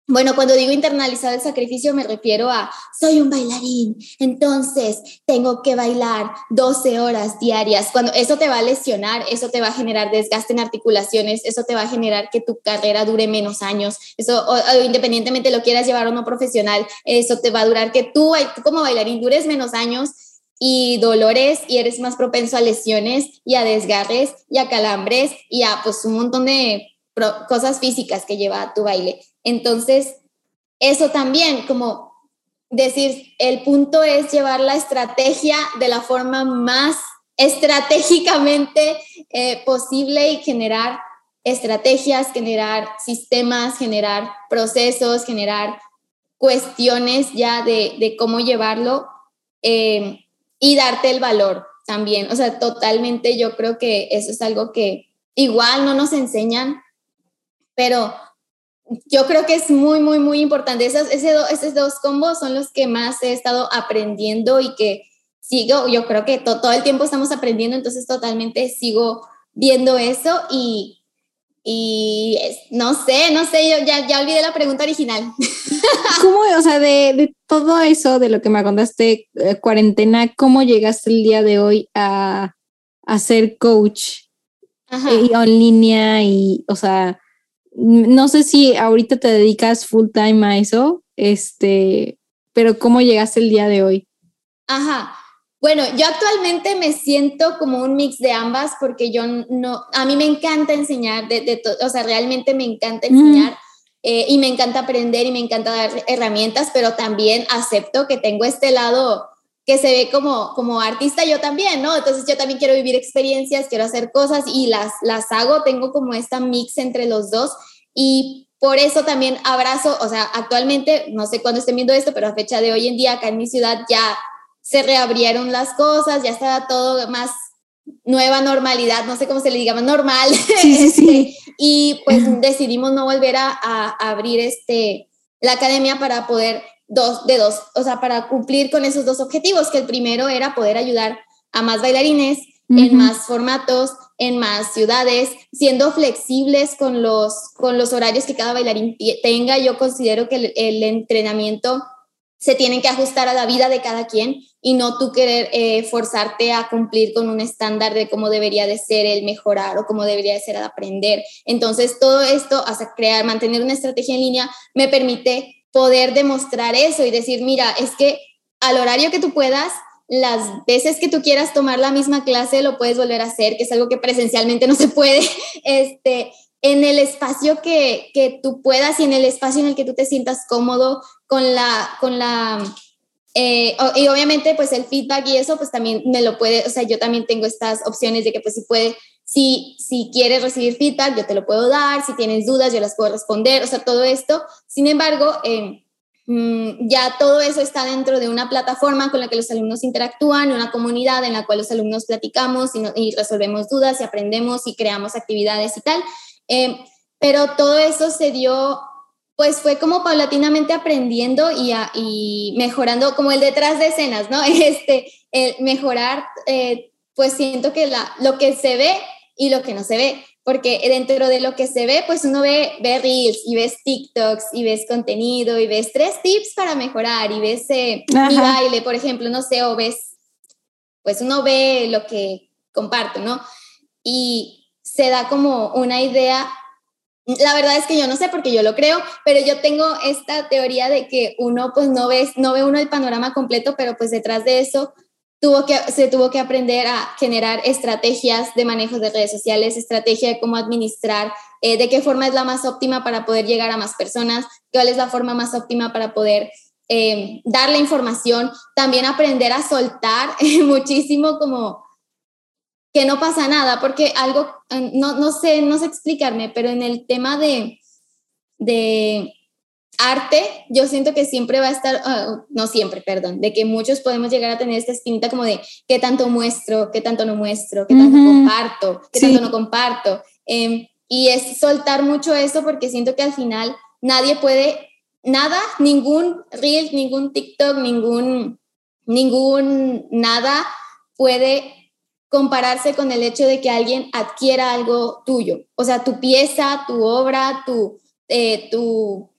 bueno, cuando digo internalizar el sacrificio me refiero a, soy un bailarín, entonces tengo que bailar 12 horas diarias. Cuando eso te va a lesionar, eso te va a generar desgaste en articulaciones, eso te va a generar que tu carrera dure menos años, eso independientemente lo quieras llevar o no profesional, eso te va a durar que tú, tú como bailarín dures menos años y dolores y eres más propenso a lesiones y a desgarres y a calambres y a pues un montón de cosas físicas que lleva tu baile. Entonces, eso también, como decir, el punto es llevar la estrategia de la forma más estratégicamente eh, posible y generar estrategias, generar sistemas, generar procesos, generar cuestiones ya de, cómo llevarlo eh, y darte el valor también. O sea, totalmente yo creo que eso es algo que igual no nos enseñan, pero yo creo que es muy, muy, muy importante. Esos, esos dos combos son los que más he estado aprendiendo y que sigo, yo creo que todo el tiempo estamos aprendiendo, entonces totalmente sigo viendo eso y, y no sé, no sé, yo ya, ya olvidé la pregunta original. ¿Cómo, o sea, de, de, todo eso, de lo que me contaste, eh, cuarentena, cómo llegaste el día de hoy a, a ser coach eh, en línea y, o sea, no sé si ahorita te dedicas full time a eso, este, pero ¿cómo llegaste el día de hoy? Ajá. Bueno, yo actualmente me siento como un mix de ambas porque yo no, a mí me encanta enseñar, de, de o sea, realmente me encanta enseñar eh, y me encanta aprender y me encanta dar herramientas, pero también acepto que tengo este lado que se ve como, como artista yo también, ¿no? Entonces yo también quiero vivir experiencias, quiero hacer cosas y las, las hago, tengo como esta mix entre los dos y por eso también abrazo, o sea, actualmente, no sé cuándo estén viendo esto, pero a fecha de hoy en día acá en mi ciudad ya se reabrieron las cosas, ya está todo más nueva normalidad, no sé cómo se le diga, más normal. Sí, sí, sí. Este, y pues decidimos no volver a, a, abrir este, la academia para poder dos de dos, o sea, para cumplir con esos dos objetivos, que el primero era poder ayudar a más bailarines en más formatos, en más ciudades, siendo flexibles con los, con los horarios que cada bailarín tenga. Yo considero que el, entrenamiento se tiene que ajustar a la vida de cada quien y no tú querer eh, forzarte a cumplir con un estándar de cómo debería de ser el mejorar o cómo debería de ser el aprender. Entonces, todo esto, hasta crear, mantener una estrategia en línea, me permite poder demostrar eso y decir, mira, es que al horario que tú puedas, las veces que tú quieras tomar la misma clase, lo puedes volver a hacer, que es algo que presencialmente no se puede, este, en el espacio que, que tú puedas y en el espacio en el que tú te sientas cómodo con la, con la, eh, y obviamente pues el feedback y eso pues también me lo puede, o sea, yo también tengo estas opciones de que pues si puede, si, si quieres recibir feedback, yo te lo puedo dar, si tienes dudas, yo las puedo responder, o sea, todo esto. Sin embargo, eh, mm, ya todo eso está dentro de una plataforma con la que los alumnos interactúan, una comunidad en la cual los alumnos platicamos y, resolvemos dudas y aprendemos y creamos actividades y tal. Eh, pero todo eso se dio, pues fue como paulatinamente aprendiendo y, mejorando, como el detrás de escenas, ¿no? Este, el mejorar, eh, pues siento que lo que se ve y lo que no se ve, porque dentro de lo que se ve, pues uno ve, ve reels y ves TikToks y ves contenido y ves tres tips para mejorar y ves eh, mi baile, por ejemplo, no sé, o ves, pues uno ve lo que comparto, ¿no? Y se da como una idea la verdad es que yo no sé porque yo lo creo, pero yo tengo esta teoría de que uno pues no ve, no ve uno el panorama completo, pero pues detrás de eso tuvo que, se tuvo que aprender a generar estrategias de manejo de redes sociales, estrategia de cómo administrar, eh, de qué forma es la más óptima para poder llegar a más personas, cuál es la forma más óptima para poder eh, dar la información, también aprender a soltar muchísimo como que no pasa nada, porque algo, no, no sé, no sé explicarme, pero en el tema de, de arte, yo siento que siempre va a estar, ah, no siempre, perdón, de que muchos podemos llegar a tener esta espinita como de qué tanto muestro, qué tanto no muestro, qué tanto comparto, qué tanto no comparto. Em, y es soltar mucho eso porque siento que al final nadie puede, nada, ningún reel, ningún TikTok, ningún, ningún, nada puede compararse con el hecho de que alguien adquiera algo tuyo. O sea, tu pieza, tu obra, tu, eh, tu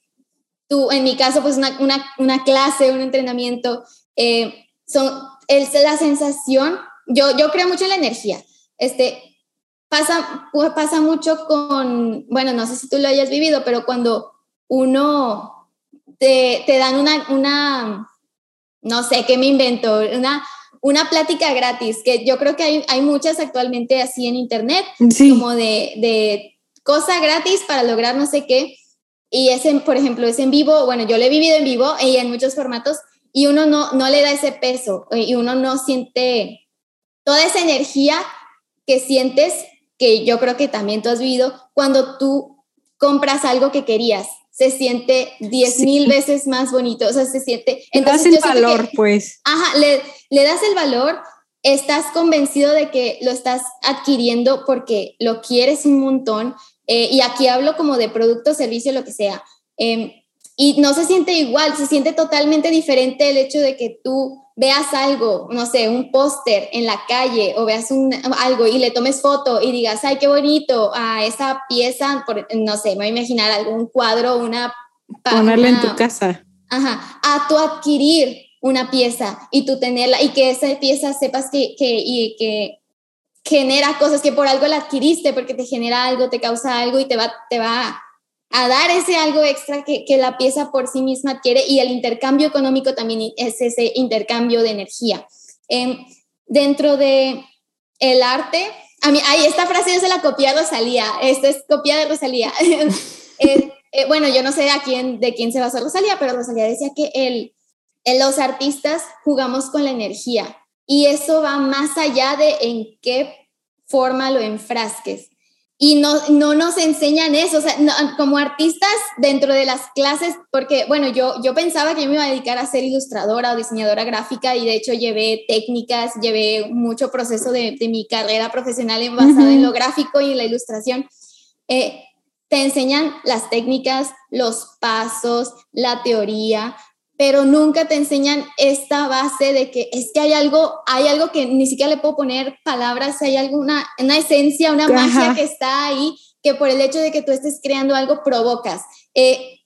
tú, en mi caso, pues una, una, una clase, un entrenamiento, eh, son, es la sensación, yo, yo creo mucho en la energía. Este, pasa, pasa mucho con, bueno, no sé si tú lo hayas vivido, pero cuando uno te, te dan una, una, no sé, ¿qué me invento? Una, una plática gratis, que yo creo que hay, hay muchas actualmente así en internet, como de, de cosa gratis para lograr no sé qué y es por ejemplo, es en vivo, bueno, yo lo he vivido en vivo y en muchos formatos y uno no, no le da ese peso eh, y uno no siente toda esa energía que sientes, que yo creo que también tú has vivido, cuando tú compras algo que querías. Se siente diez mil veces más bonito, o sea, se siente... Entonces, das el valor, pues. Ajá, le, le das el valor, estás convencido de que lo estás adquiriendo porque lo quieres un montón, eh, y aquí hablo como de producto, servicio, lo que sea. Em, y no se siente igual, se siente totalmente diferente el hecho de que tú veas algo, no sé, un póster en la calle o veas un, algo y le tomes foto y digas, ay, qué bonito, a esa pieza, por, no sé, me voy a imaginar algún cuadro, una... Ponerla en tu casa. Ajá, a tu adquirir una pieza y tú tenerla y que esa pieza sepas que, que, y que genera cosas que por algo la adquiriste, porque te genera algo, te causa algo y te va, te va a dar ese algo extra que, que la pieza por sí misma adquiere y el intercambio económico también es ese intercambio de energía. Em, dentro de el arte, a mí, ay, esta frase yo se la copié a Rosalía, esta es copia de Rosalía. Eh, eh, bueno, yo no sé a quién, de quién se basó Rosalía, pero Rosalía decía que el, los artistas jugamos con la energía y eso va más allá de en qué forma lo enfrasques. Y no, no nos enseñan eso, o sea, como artistas dentro de las clases, porque bueno, yo, yo pensaba que yo me iba a dedicar a ser ilustradora o diseñadora gráfica y de hecho llevé técnicas, llevé mucho proceso de, de mi carrera profesional en, basada en lo gráfico y en la ilustración. Eh, te enseñan las técnicas, los pasos, la teoría, pero nunca te enseñan esta base de que es que hay algo, hay algo que ni siquiera le puedo poner palabras, hay alguna una esencia, una magia que está ahí, que por el hecho de que tú estés creando algo provocas. Eh,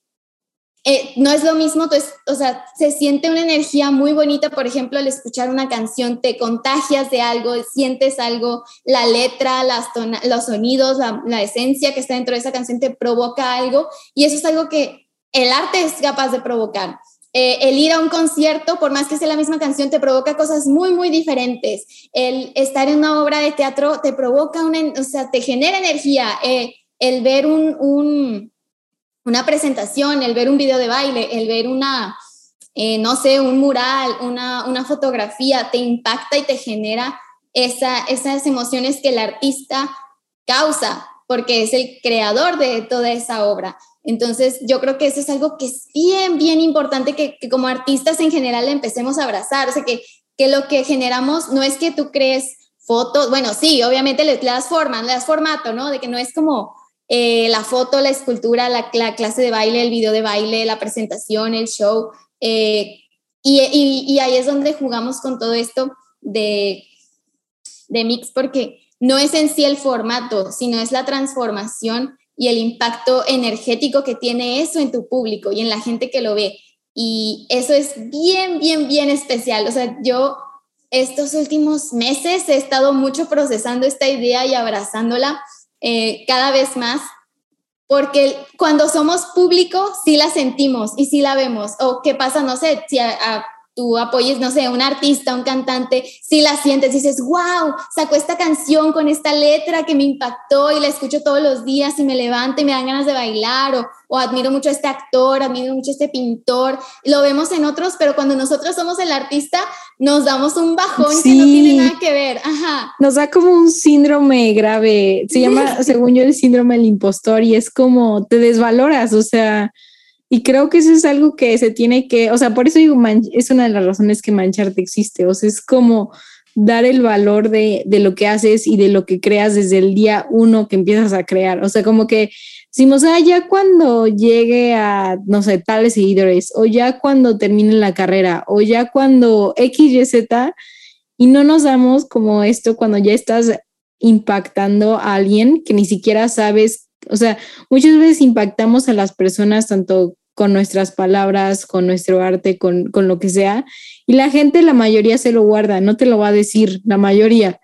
eh, no es lo mismo, pues, o sea, se siente una energía muy bonita, por ejemplo, al escuchar una canción, te contagias de algo, sientes algo, la letra, las los sonidos, la, la esencia que está dentro de esa canción te provoca algo, y eso es algo que el arte es capaz de provocar. Eh, el ir a un concierto, por más que sea la misma canción, te provoca cosas muy, muy diferentes. El estar en una obra de teatro te provoca, una, o sea, te genera energía. Eh, el ver un, una presentación, el ver un video de baile, el ver una, eh, no sé, un mural, una, una, fotografía, te impacta y te genera esa, esas emociones que el artista causa, porque es el creador de toda esa obra. Entonces, yo creo que eso es algo que es bien, bien importante que, como artistas en general empecemos a abrazar. O sea, que, que lo que generamos no es que tú crees fotos, bueno, sí, obviamente le, das forma, le das formato, ¿no? De que no es como eh, la foto, la escultura, la, clase de baile, el video de baile, la presentación, el show. Eh, y, y, ahí es donde jugamos con todo esto de, de mix, porque no es en sí el formato, sino es la transformación y el impacto energético que tiene eso en tu público y en la gente que lo ve. Y eso es bien, bien, bien especial. O sea, yo estos últimos meses he estado mucho procesando esta idea y abrazándola eh, cada vez más, porque cuando somos público sí la sentimos y sí la vemos. O qué pasa, no sé, si a tú apoyes, no sé, un artista, un cantante, si la sientes, dices, wow, sacó esta canción con esta letra que me impactó y la escucho todos los días y me levanto y me dan ganas de bailar, o, o admiro mucho a este actor, admiro mucho a este pintor, lo vemos en otros, pero cuando nosotros somos el artista, nos damos un bajón que no tiene nada que ver. Ajá. Nos da como un síndrome grave, se llama, según yo, el síndrome del impostor y es como te desvaloras, o sea Y creo que eso es algo que se tiene que, o sea, por eso digo, es una de las razones que mancharte existe, o sea, es como dar el valor de, de, lo que haces y de lo que creas desde el día uno que empiezas a crear, o sea, como que decimos, ah, ya cuando llegue a, no sé, tales seguidores, o ya cuando termine la carrera, o ya cuando X, Y, Z, y no nos damos como esto cuando ya estás impactando a alguien que ni siquiera sabes, o sea, muchas veces impactamos a las personas tanto con nuestras palabras, con nuestro arte, con, con lo que sea, y la gente, la mayoría se lo guarda, no te lo va a decir, la mayoría.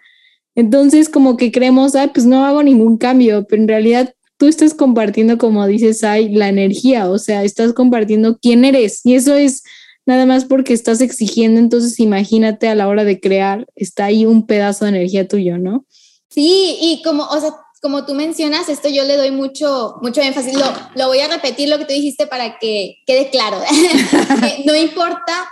Entonces, como que creemos, ah, pues no hago ningún cambio, pero en realidad tú estás compartiendo, como dices, hay la energía, o sea, estás compartiendo quién eres, y eso es nada más porque estás exigiendo, entonces imagínate a la hora de crear, está ahí un pedazo de energía tuyo, ¿no? Sí, y como, o sea, como tú mencionas, esto yo le doy mucho, mucho énfasis. Lo, lo voy a repetir lo que tú dijiste para que quede claro. no importa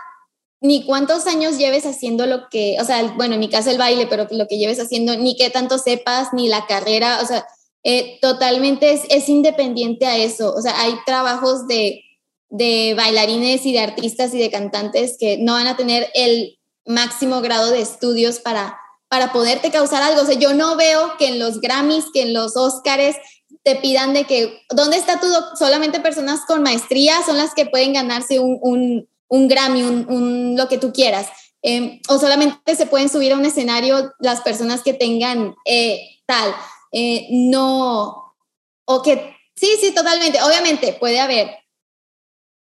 ni cuántos años lleves haciendo lo que, o sea, bueno, en mi caso el baile, pero lo que lleves haciendo, ni qué tanto sepas, ni la carrera, o sea, eh, totalmente es, es, independiente a eso. O sea, hay trabajos de, de bailarines y de artistas y de cantantes que no van a tener el máximo grado de estudios para para poderte causar algo. O sea, yo no veo que en los Grammys, que en los Oscars te pidan de que, ¿dónde está tu Solamente personas con maestría son las que pueden ganarse un, un, un Grammy, un, lo que tú quieras. Em, o solamente se pueden subir a un escenario las personas que tengan eh, tal. Eh, no, o que, sí, sí, totalmente. Obviamente puede haber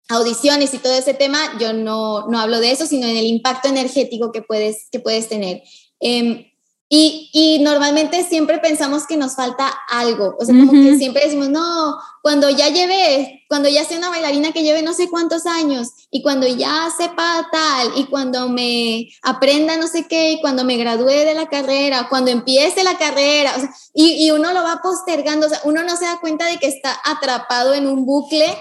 audiciones y todo ese tema, yo no, no hablo de eso, sino en el impacto energético que puedes, que puedes tener. Em, y, y, normalmente siempre pensamos que nos falta algo, o sea, como que siempre decimos, no, cuando ya lleve, cuando ya sea una bailarina que lleve no sé cuántos años, y cuando ya sepa tal, y cuando me aprenda no sé qué, y cuando me gradúe de la carrera, cuando empiece la carrera, o sea, y, y uno lo va postergando, o sea, uno no se da cuenta de que está atrapado en un bucle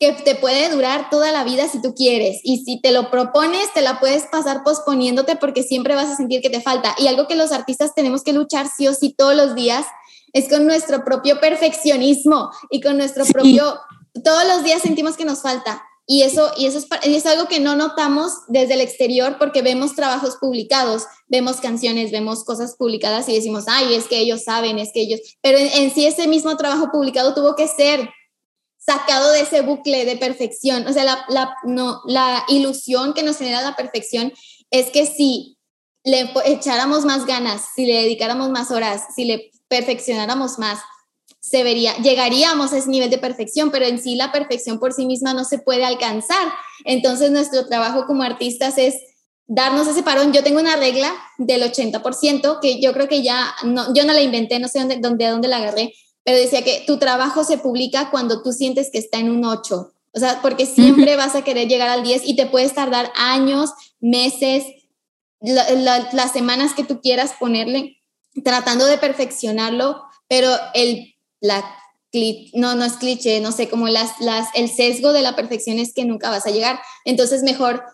que te puede durar toda la vida si tú quieres. Y si te lo propones, te la puedes pasar posponiéndote porque siempre vas a sentir que te falta. Y algo que los artistas tenemos que luchar sí o sí todos los días es con nuestro propio perfeccionismo y con nuestro propio... Todos los días sentimos que nos falta. Y eso, y eso es, es algo que no notamos desde el exterior porque vemos trabajos publicados, vemos canciones, vemos cosas publicadas y decimos, ay, es que ellos saben, es que ellos... Pero en sí ese mismo trabajo publicado tuvo que ser sacado de ese bucle de perfección. O sea, la, no, la ilusión que nos genera la perfección es que si le echáramos más ganas, si le dedicáramos más horas, si le perfeccionáramos más, se vería, llegaríamos a ese nivel de perfección, pero en sí la perfección por sí misma no se puede alcanzar. Entonces nuestro trabajo como artistas es darnos ese parón. Yo tengo una regla del 80% que yo creo que ya, no, yo no la inventé, no sé dónde, dónde, dónde la agarré, pero decía que tu trabajo se publica cuando tú sientes que está en un 8. O sea, porque siempre vas a querer llegar al 10 y te puedes tardar años, meses, las semanas que tú quieras ponerle, tratando de perfeccionarlo, pero el, la, no, no es cliché, no sé, como las, las, el sesgo de la perfección es que nunca vas a llegar. Entonces, mejor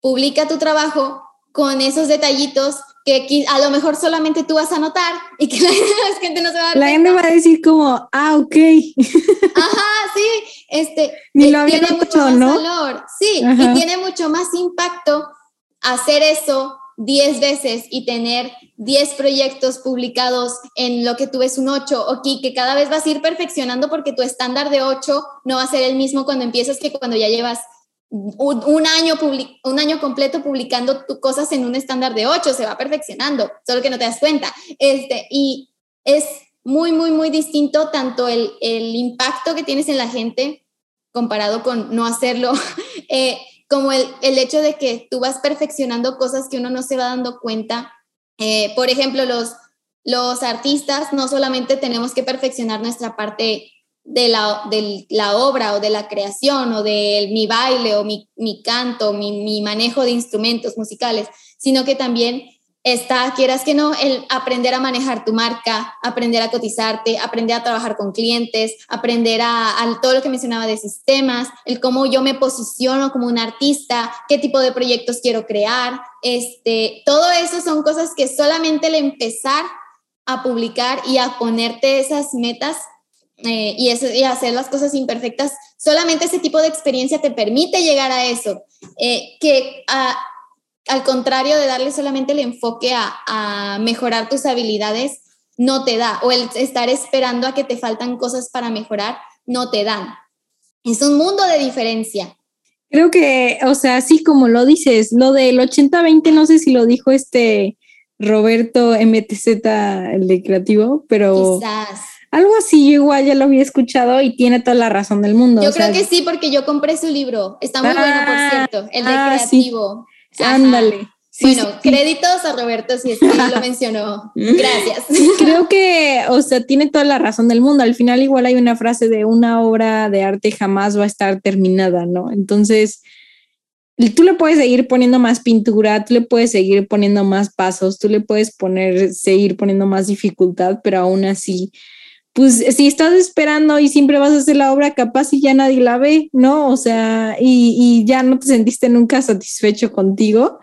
publica tu trabajo con esos detallitos que a lo mejor solamente tú vas a notar y que la gente no se va a dar La gente va a decir como, ah, ok. Ajá, sí, este, Ni lo había tiene mucho más valor, sí, y tiene mucho más impacto hacer eso 10 veces y tener 10 proyectos publicados en lo que tú ves un 8, o que cada vez vas a ir perfeccionando porque tu estándar de 8 no va a ser el mismo cuando empiezas que cuando ya llevas un, año, un año completo publicando cosas en un estándar de 8, se va perfeccionando, solo que no te das cuenta. Este, y es muy, muy, muy distinto tanto el, el impacto que tienes en la gente comparado con no hacerlo, eh, como el, el, hecho de que tú vas perfeccionando cosas que uno no se va dando cuenta. Eh, por ejemplo, los, los artistas no solamente tenemos que perfeccionar nuestra parte de la, obra o de la creación o de mi baile o mi, canto, mi, mi, manejo de instrumentos musicales, sino que también está, quieras que no, el aprender a manejar tu marca, aprender a cotizarte, aprender a trabajar con clientes, aprender a, todo lo que mencionaba de sistemas, el cómo yo me posiciono como un artista, qué tipo de proyectos quiero crear, este, todo eso son cosas que solamente el empezar a publicar y a ponerte esas metas eh, y, eso, y hacer las cosas imperfectas, solamente ese tipo de experiencia te permite llegar a eso, eh, que al contrario de darle solamente el enfoque a, a mejorar tus habilidades, no te da, o el estar esperando a que te faltan cosas para mejorar, no te dan. Es un mundo de diferencia. Creo que, o sea, así como lo dices, lo del 80-20, no sé si lo dijo este Roberto MTZ, el de creativo, pero... Quizás. Algo así, yo igual ya lo había escuchado y tiene toda la razón del mundo. Yo creo que sí, porque yo compré su libro. Está muy bueno, por ah, cierto, el de ah, creativo. Ándale bueno, créditos a Roberto si es que lo mencionó. Gracias. Creo que, o sea, tiene toda la razón del mundo. Al final igual hay una frase de una obra de arte jamás va a estar terminada, ¿no? Entonces, tú le puedes seguir poniendo más pintura, tú le puedes seguir poniendo más pasos, tú le puedes poner, seguir poniendo más dificultad, pero aún así, pues si estás esperando y siempre vas a hacer la obra capaz y ya nadie la ve, ¿no? O sea, y, y ya no te sentiste nunca satisfecho contigo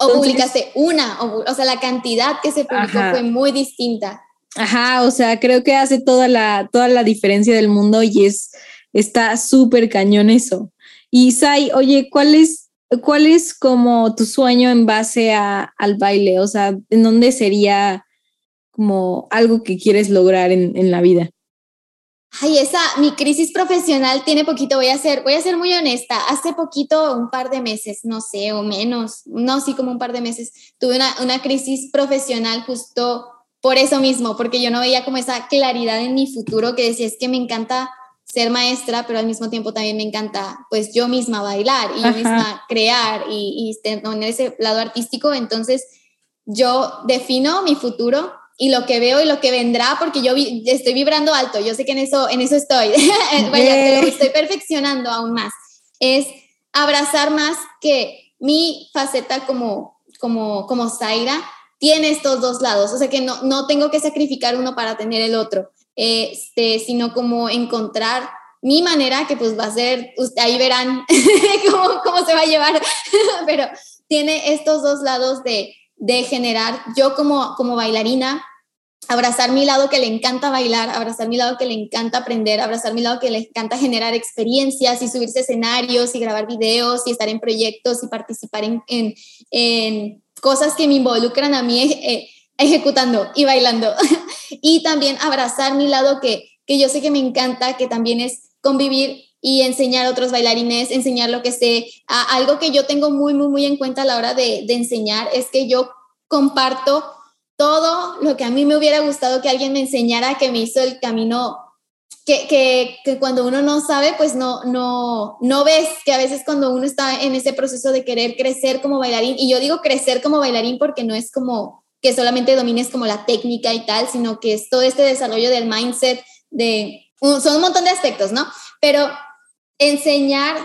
o publicaste una, o, sea, la cantidad que se publicó fue muy distinta. Ajá, o sea, creo que hace toda la, toda la diferencia del mundo y es, está súper cañón eso. Y Sai, oye, ¿cuál es, ¿cuál es como tu sueño en base a, al baile? O sea, ¿en dónde sería como algo que quieres lograr en, en la vida? Ay, esa, mi crisis profesional tiene poquito, voy a ser, voy a ser muy honesta, hace poquito, un par de meses, no sé, o menos, no, sí, como un par de meses, tuve una, una crisis profesional justo por eso mismo, porque yo no veía como esa claridad en mi futuro que decía, es que me encanta ser maestra, pero al mismo tiempo también me encanta, pues yo misma bailar y yo misma crear y, y tener ese lado artístico, entonces yo defino mi futuro y lo que veo y lo que vendrá, porque yo estoy vibrando alto, yo sé que en eso, en eso estoy, Vaya, estoy perfeccionando aún más, es abrazar más que mi faceta como, como, como Zaira tiene estos dos lados, o sea que no, no tengo que sacrificar uno para tener el otro, este, sino como encontrar mi manera, que pues va a ser, ahí verán cómo, cómo se va a llevar, pero tiene estos dos lados de, de generar, yo como, como bailarina, abrazar mi lado que le encanta bailar, abrazar mi lado que le encanta aprender, abrazar mi lado que le encanta generar experiencias y subirse a escenarios y grabar videos y estar en proyectos y participar en, en, cosas que me involucran a mí eh, ejecutando y bailando. y también abrazar mi lado que, que yo sé que me encanta, que también es convivir y enseñar a otros bailarines, enseñar lo que sé. algo que yo tengo muy, muy, muy en cuenta a la hora de, de enseñar es que yo comparto todo lo que a mí me hubiera gustado que alguien me enseñara, que me hizo el camino, que, que, que, cuando uno no sabe, pues no, no, no ves, que a veces cuando uno está en ese proceso de querer crecer como bailarín, y yo digo crecer como bailarín porque no es como que solamente domines como la técnica y tal, sino que es todo este desarrollo del mindset, de, son un montón de aspectos, ¿no? Pero enseñar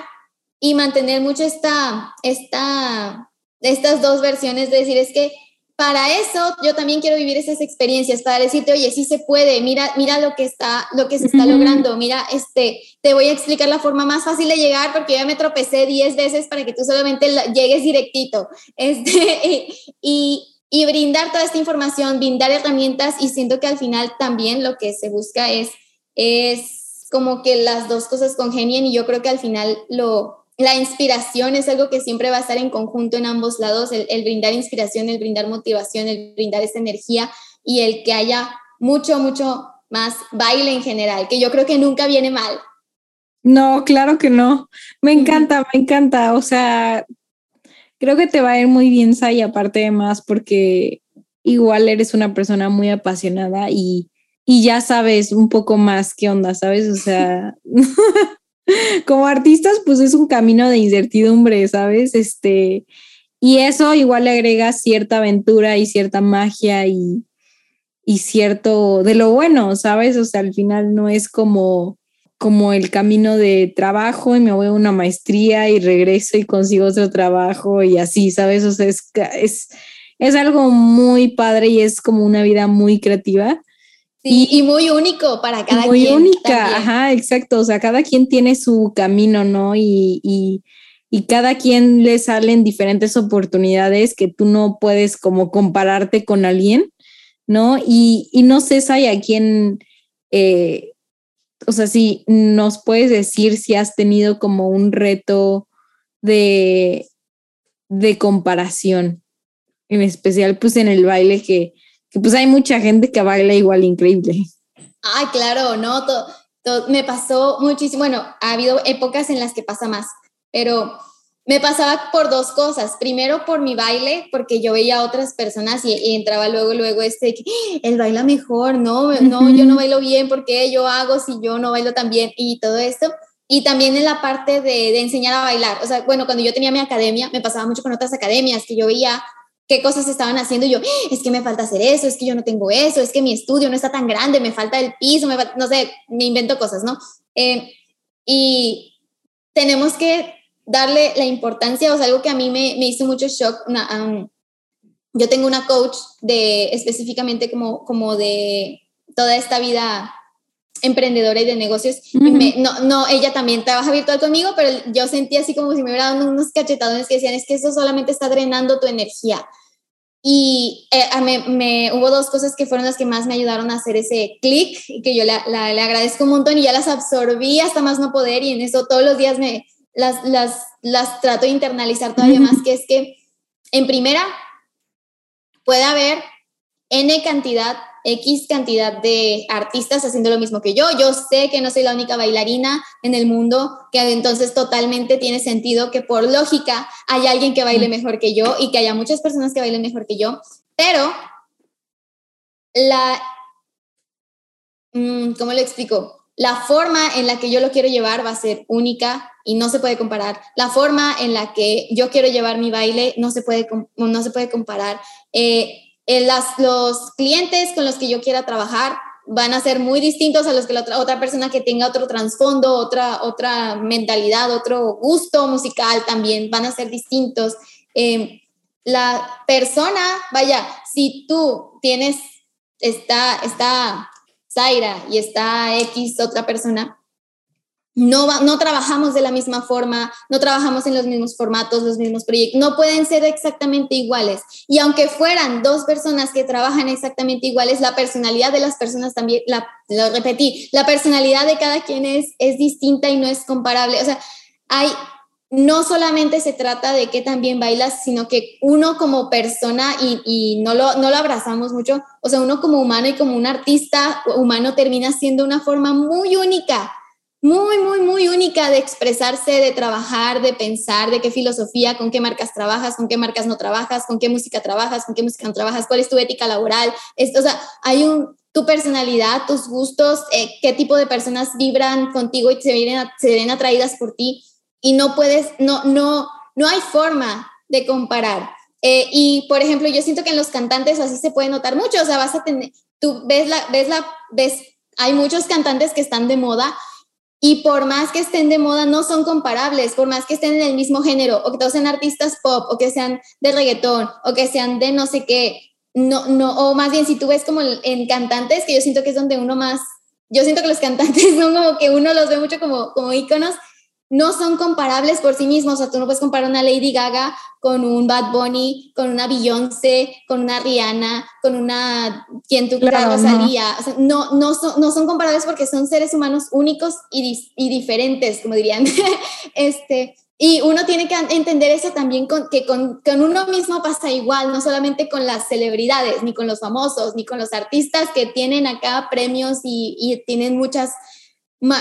y mantener mucho esta, esta, estas dos versiones de decir, es que para eso yo también quiero vivir esas experiencias, para decirte, oye, sí se puede, mira, mira lo que está, lo que se está logrando, mira, este, te voy a explicar la forma más fácil de llegar porque ya me tropecé 10 veces para que tú solamente llegues directito, este, y, y brindar toda esta información, brindar herramientas y siento que al final también lo que se busca es, es como que las dos cosas congenien y yo creo que al final lo, la inspiración es algo que siempre va a estar en conjunto en ambos lados, el, brindar inspiración, el brindar motivación, el brindar esa energía y el que haya mucho, mucho más baile en general, que yo creo que nunca viene mal. No, claro que no. Me encanta, me encanta. O sea, creo que te va a ir muy bien, Sai, aparte de más, porque igual eres una persona muy apasionada y, y ya sabes un poco más qué onda, ¿sabes? O sea, como artistas, pues es un camino de incertidumbre, ¿sabes? Este, y eso igual le agrega cierta aventura y cierta magia y, y cierto de lo bueno, ¿sabes? O sea, al final no es como como el camino de trabajo y me voy a una maestría y regreso y consigo otro trabajo y así, ¿sabes? O sea, es, es, es algo muy padre y es como una vida muy creativa y, muy único para cada muy quien. Muy única, ajá, exacto. O sea, cada quien tiene su camino, ¿no? Y, y, y, cada quien le salen diferentes oportunidades que tú no puedes como compararte con alguien, ¿no? Y, y no sé, hay a quién, eh, o sea, si nos puedes decir si has tenido como un reto de, de comparación, en especial pues en el baile que, que pues hay mucha gente que baila igual increíble. Ay, claro, no, me pasó muchísimo, bueno, ha habido épocas en las que pasa más, pero me pasaba por dos cosas. Primero por mi baile, porque yo veía a otras personas y, entraba luego, luego este, él baila mejor, no, no, yo no bailo bien, porque yo hago si yo no bailo tan bien? Y todo esto. Y también en la parte de, de, enseñar a bailar. O sea, bueno, cuando yo tenía mi academia, me pasaba mucho con otras academias, que yo veía qué cosas estaban haciendo y yo, es que me falta hacer eso, es que yo no tengo eso, es que mi estudio no está tan grande, me falta el piso, me no sé, me invento cosas, ¿no? Eh, y tenemos que darle la importancia, o sea, algo que a mí me, me hizo mucho shock, yo tengo una coach de específicamente como, como de toda esta vida emprendedora y de negocios. no, no, ella también trabaja virtual conmigo, pero yo sentí así como si me hubiera dado unos cachetadones que decían, es que eso solamente está drenando tu energía. Y eh, me, me, hubo dos cosas que fueron las que más me ayudaron a hacer ese clic y que yo le, le agradezco un montón y ya las absorbí hasta más no poder y en eso todos los días me, las, las, las trato de internalizar todavía más, que es que en primera puede haber N cantidad, X cantidad de artistas haciendo lo mismo que yo. Yo sé que no soy la única bailarina en el mundo, que entonces totalmente tiene sentido que por lógica haya alguien que baile mejor que yo y que haya muchas personas que bailen mejor que yo, pero la... Mm, ¿Cómo lo explico? La forma en la que yo lo quiero llevar va a ser única y no se puede comparar. La forma en la que yo quiero llevar mi baile no se puede, no se puede comparar. Eh, las, los clientes con los que yo quiera trabajar van a ser muy distintos a los que la otra, persona que tenga otro trasfondo, otra, otra mentalidad, otro gusto musical también van a ser distintos. Eh, la persona, vaya, si tú tienes, está, está Zaira y está X otra persona, no, no trabajamos de la misma forma, no trabajamos en los mismos formatos, los mismos proyectos, no pueden ser exactamente iguales. Y aunque fueran dos personas que trabajan exactamente iguales, la personalidad de las personas también, la, lo repetí, la personalidad de cada quien es, es distinta y no es comparable. O sea, hay, no solamente se trata de que también bailas, sino que uno como persona, y, y, no, lo, no lo abrazamos mucho, o sea, uno como humano y como un artista humano termina siendo una forma muy única, muy, muy, muy única de expresarse, de trabajar, de pensar, de qué filosofía, con qué marcas trabajas, con qué marcas no trabajas, con qué música trabajas, con qué música no trabajas, cuál es tu ética laboral. Esto, o sea, hay un, tu personalidad, tus gustos, eh, qué tipo de personas vibran contigo y se, vienen, se ven atraídas por ti y no puedes, no, no, no hay forma de comparar. Eh, y, por ejemplo, yo siento que en los cantantes así se puede notar mucho, o sea, vas a tener, tú ves la, ves la, ves, hay muchos cantantes que están de moda y por más que estén de moda, no son comparables, por más que estén en el mismo género, o que todos sean artistas pop, o que sean de reggaetón, o que sean de no sé qué, no, no, o más bien si tú ves como en cantantes, que yo siento que es donde uno más, yo siento que los cantantes son como que uno los ve mucho como, como íconos, no son comparables por sí mismos. O sea, tú no puedes comparar una Lady Gaga con un Bad Bunny, con una Beyoncé, con una Rihanna, con una quien tú claro, Rosalía. No. no, son, no son comparables porque son seres humanos únicos y, y diferentes, como dirían. este, y uno tiene que entender eso también, con, que con, con, uno mismo pasa igual, no solamente con las celebridades, ni con los famosos, ni con los artistas que tienen acá premios y, y tienen muchas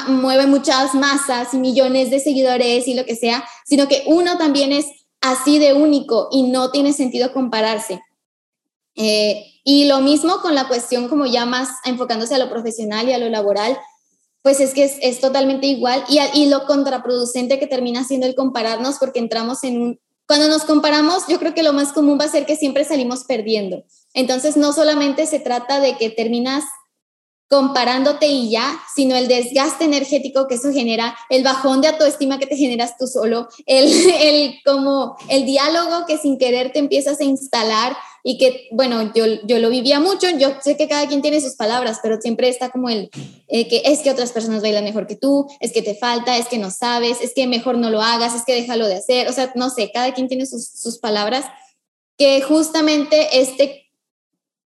mueve muchas masas y millones de seguidores y lo que sea, sino que uno también es así de único y no tiene sentido compararse. Eh, y lo mismo con la cuestión como ya más enfocándose a lo profesional y a lo laboral, pues es que es, totalmente igual y, y, lo contraproducente que termina siendo el compararnos porque entramos en un... Cuando nos comparamos, yo creo que lo más común va a ser que siempre salimos perdiendo. Entonces, no solamente se trata de que terminas comparándote y ya, sino el desgaste energético que eso genera, el bajón de autoestima que te generas tú solo, el, el como el diálogo que sin querer te empiezas a instalar y que, bueno, yo, yo lo vivía mucho, yo sé que cada quien tiene sus palabras, pero siempre está como el eh, que es que otras personas bailan mejor que tú, es que te falta, es que no sabes, es que mejor no lo hagas, es que déjalo de hacer, o sea, no sé, cada quien tiene sus, sus palabras, que justamente este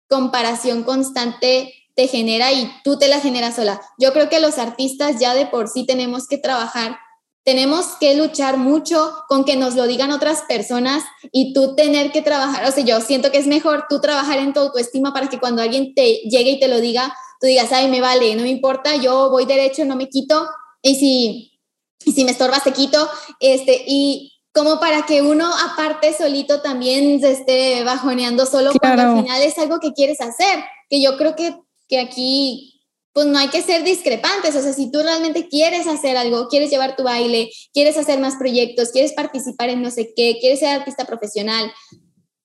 comparación constante te genera y tú te la generas sola. Yo creo que los artistas ya de por sí tenemos que trabajar, tenemos que luchar mucho con que nos lo digan otras personas y tú tener que trabajar, o sea, yo siento que es mejor tú trabajar en tu autoestima para que cuando alguien te llegue y te lo diga, tú digas, ay, me vale, no me importa, yo voy derecho, no me quito, y si, y si me estorbas, te quito, este, y como para que uno aparte solito también se esté bajoneando solo cuando al final es algo que quieres hacer, que yo creo que, que aquí pues no hay que ser discrepantes, o sea, si tú realmente quieres hacer algo, quieres llevar tu baile, quieres hacer más proyectos, quieres participar en no sé qué, quieres ser artista profesional,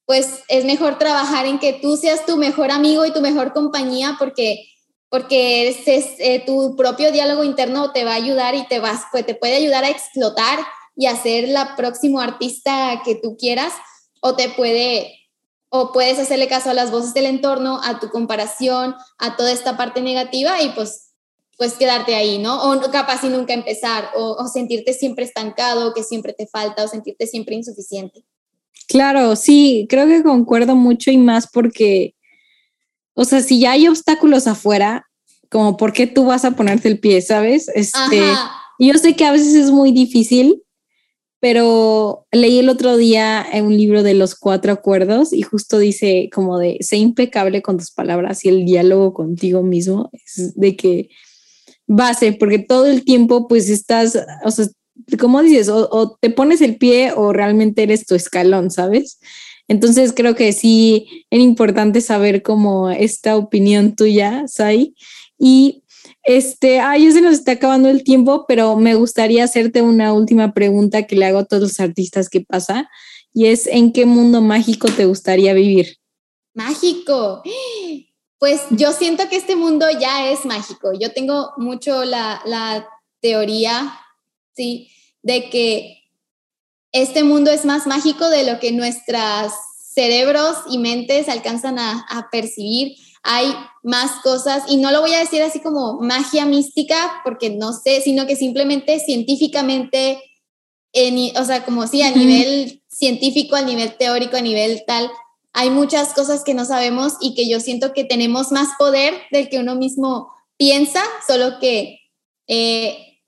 pues es mejor trabajar en que tú seas tu mejor amigo y tu mejor compañía porque porque eh, tu propio diálogo interno te va a ayudar y te vas pues te puede ayudar a explotar y a ser la próximo artista que tú quieras o te puede o puedes hacerle caso a las voces del entorno, a tu comparación, a toda esta parte negativa y pues pues quedarte ahí, ¿no? O capaz y nunca empezar, o, o sentirte siempre estancado, que siempre te falta, o sentirte siempre insuficiente. Claro, sí, creo que concuerdo mucho y más porque, o sea, si ya hay obstáculos afuera, como por qué tú vas a ponerte el pie, ¿sabes? Este, yo sé que a veces es muy difícil, pero leí el otro día un libro de los cuatro acuerdos y justo dice como de, sé impecable con tus palabras y el diálogo contigo mismo es de que base, porque todo el tiempo pues estás, o sea, como dices, o, te pones el pie o realmente eres tu escalón, ¿sabes? Entonces creo que sí es importante saber como esta opinión tuya, Sai. Y este, ay, se nos está acabando el tiempo, pero me gustaría hacerte una última pregunta que le hago a todos los artistas que pasa, y es, ¿en qué mundo mágico te gustaría vivir? Mágico. Pues yo siento que este mundo ya es mágico. Yo tengo mucho la, la teoría, ¿sí? De que este mundo es más mágico de lo que nuestros cerebros y mentes alcanzan a percibir hay más cosas y no lo voy a decir así como magia mística porque no sé, sino que simplemente científicamente, en, o sea, como si a nivel científico, a nivel teórico, a nivel tal, hay muchas cosas que no sabemos y que yo siento que tenemos más poder del que uno mismo piensa, solo que eh,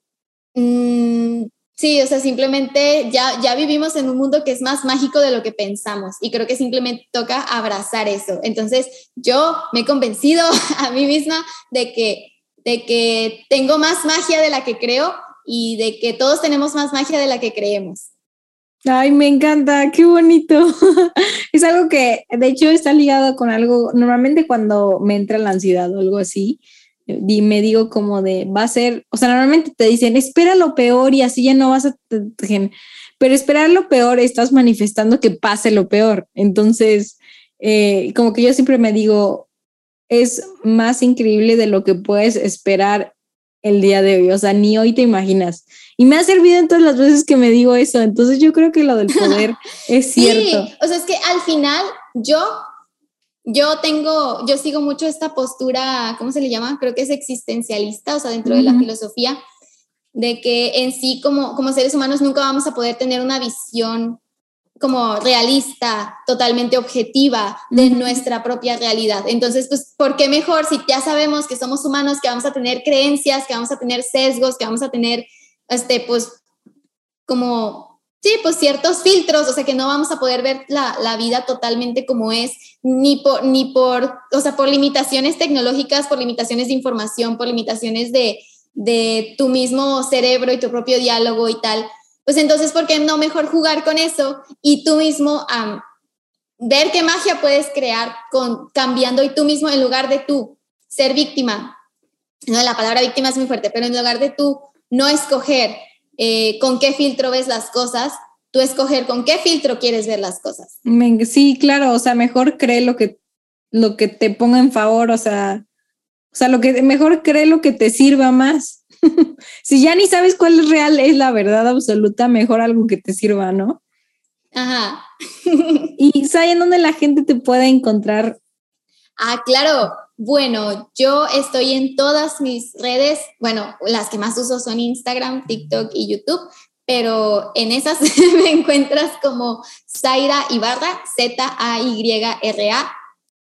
mm, Sí, o sea, simplemente ya, ya vivimos en un mundo que es más mágico de lo que pensamos y creo que simplemente toca abrazar eso. Entonces, yo me he convencido a mí misma de que, de que tengo más magia de la que creo y de que todos tenemos más magia de la que creemos. Ay, me encanta, qué bonito. es algo que, de hecho, está ligado con algo, normalmente cuando me entra la ansiedad o algo así, y me digo como de, va a ser, o sea, normalmente te dicen, espera lo peor y así ya no vas a, pero esperar lo peor estás manifestando que pase lo peor. Entonces, eh, como que yo siempre me digo, es más increíble de lo que puedes esperar el día de hoy, o sea, ni hoy te imaginas. Y me ha servido en todas las veces que me digo eso, entonces yo creo que lo del poder es cierto. o sea, es que al final yo yo tengo, yo sigo mucho esta postura, ¿cómo se le llama? Creo que es existencialista, o sea, dentro de la filosofía, de que en sí como, como seres humanos nunca vamos a poder tener una visión como realista, totalmente objetiva de nuestra propia realidad. Entonces, pues, ¿por qué mejor si ya sabemos que somos humanos, que vamos a tener creencias, que vamos a tener sesgos, que vamos a tener, este, pues, como Sí, pues ciertos filtros, o sea que no vamos a poder ver la, la, vida totalmente como es, ni por, ni por, o sea, por limitaciones tecnológicas, por limitaciones de información, por limitaciones de, de tu mismo cerebro y tu propio diálogo y tal. Pues entonces, ¿por qué no mejor jugar con eso y tú mismo ver qué magia puedes crear con cambiando y tú mismo en lugar de tú ser víctima? No, la palabra víctima es muy fuerte, pero en lugar de tú no escoger eh, con qué filtro ves las cosas, tú escoger con qué filtro quieres ver las cosas. Sí, claro, o sea, mejor cree lo que, lo que te ponga en favor, o sea, o sea, lo que mejor cree lo que te sirva más. si ya ni sabes cuál es real, es la verdad absoluta, mejor algo que te sirva, ¿no? Ajá. y ¿sabes en dónde la gente te puede encontrar? Ah, claro. Bueno, yo estoy en todas mis redes, bueno, las que más uso son Instagram, TikTok y YouTube, pero en esas me encuentras como Zaira Ibarra, Z-A-Y-R-A,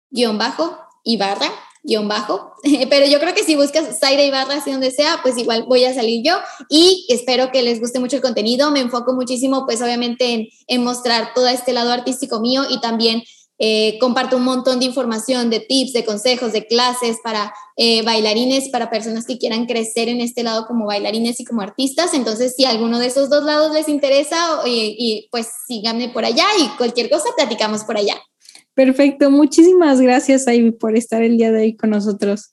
guion bajo, Ibarra. guion bajo. Pero yo creo que si buscas Zaira Ibarra, así donde sea, pues igual voy a salir yo y espero que les guste mucho el contenido. Me enfoco muchísimo, pues obviamente, en, en mostrar todo este lado artístico mío y también eh, comparto un montón de información, de tips, de consejos, de clases para eh, bailarines, para personas que quieran crecer en este lado como bailarines y como artistas. Entonces, si alguno de esos dos lados les interesa, y, y pues síganme por allá y cualquier cosa platicamos por allá. Perfecto, muchísimas gracias Ivy por estar el día de hoy con nosotros.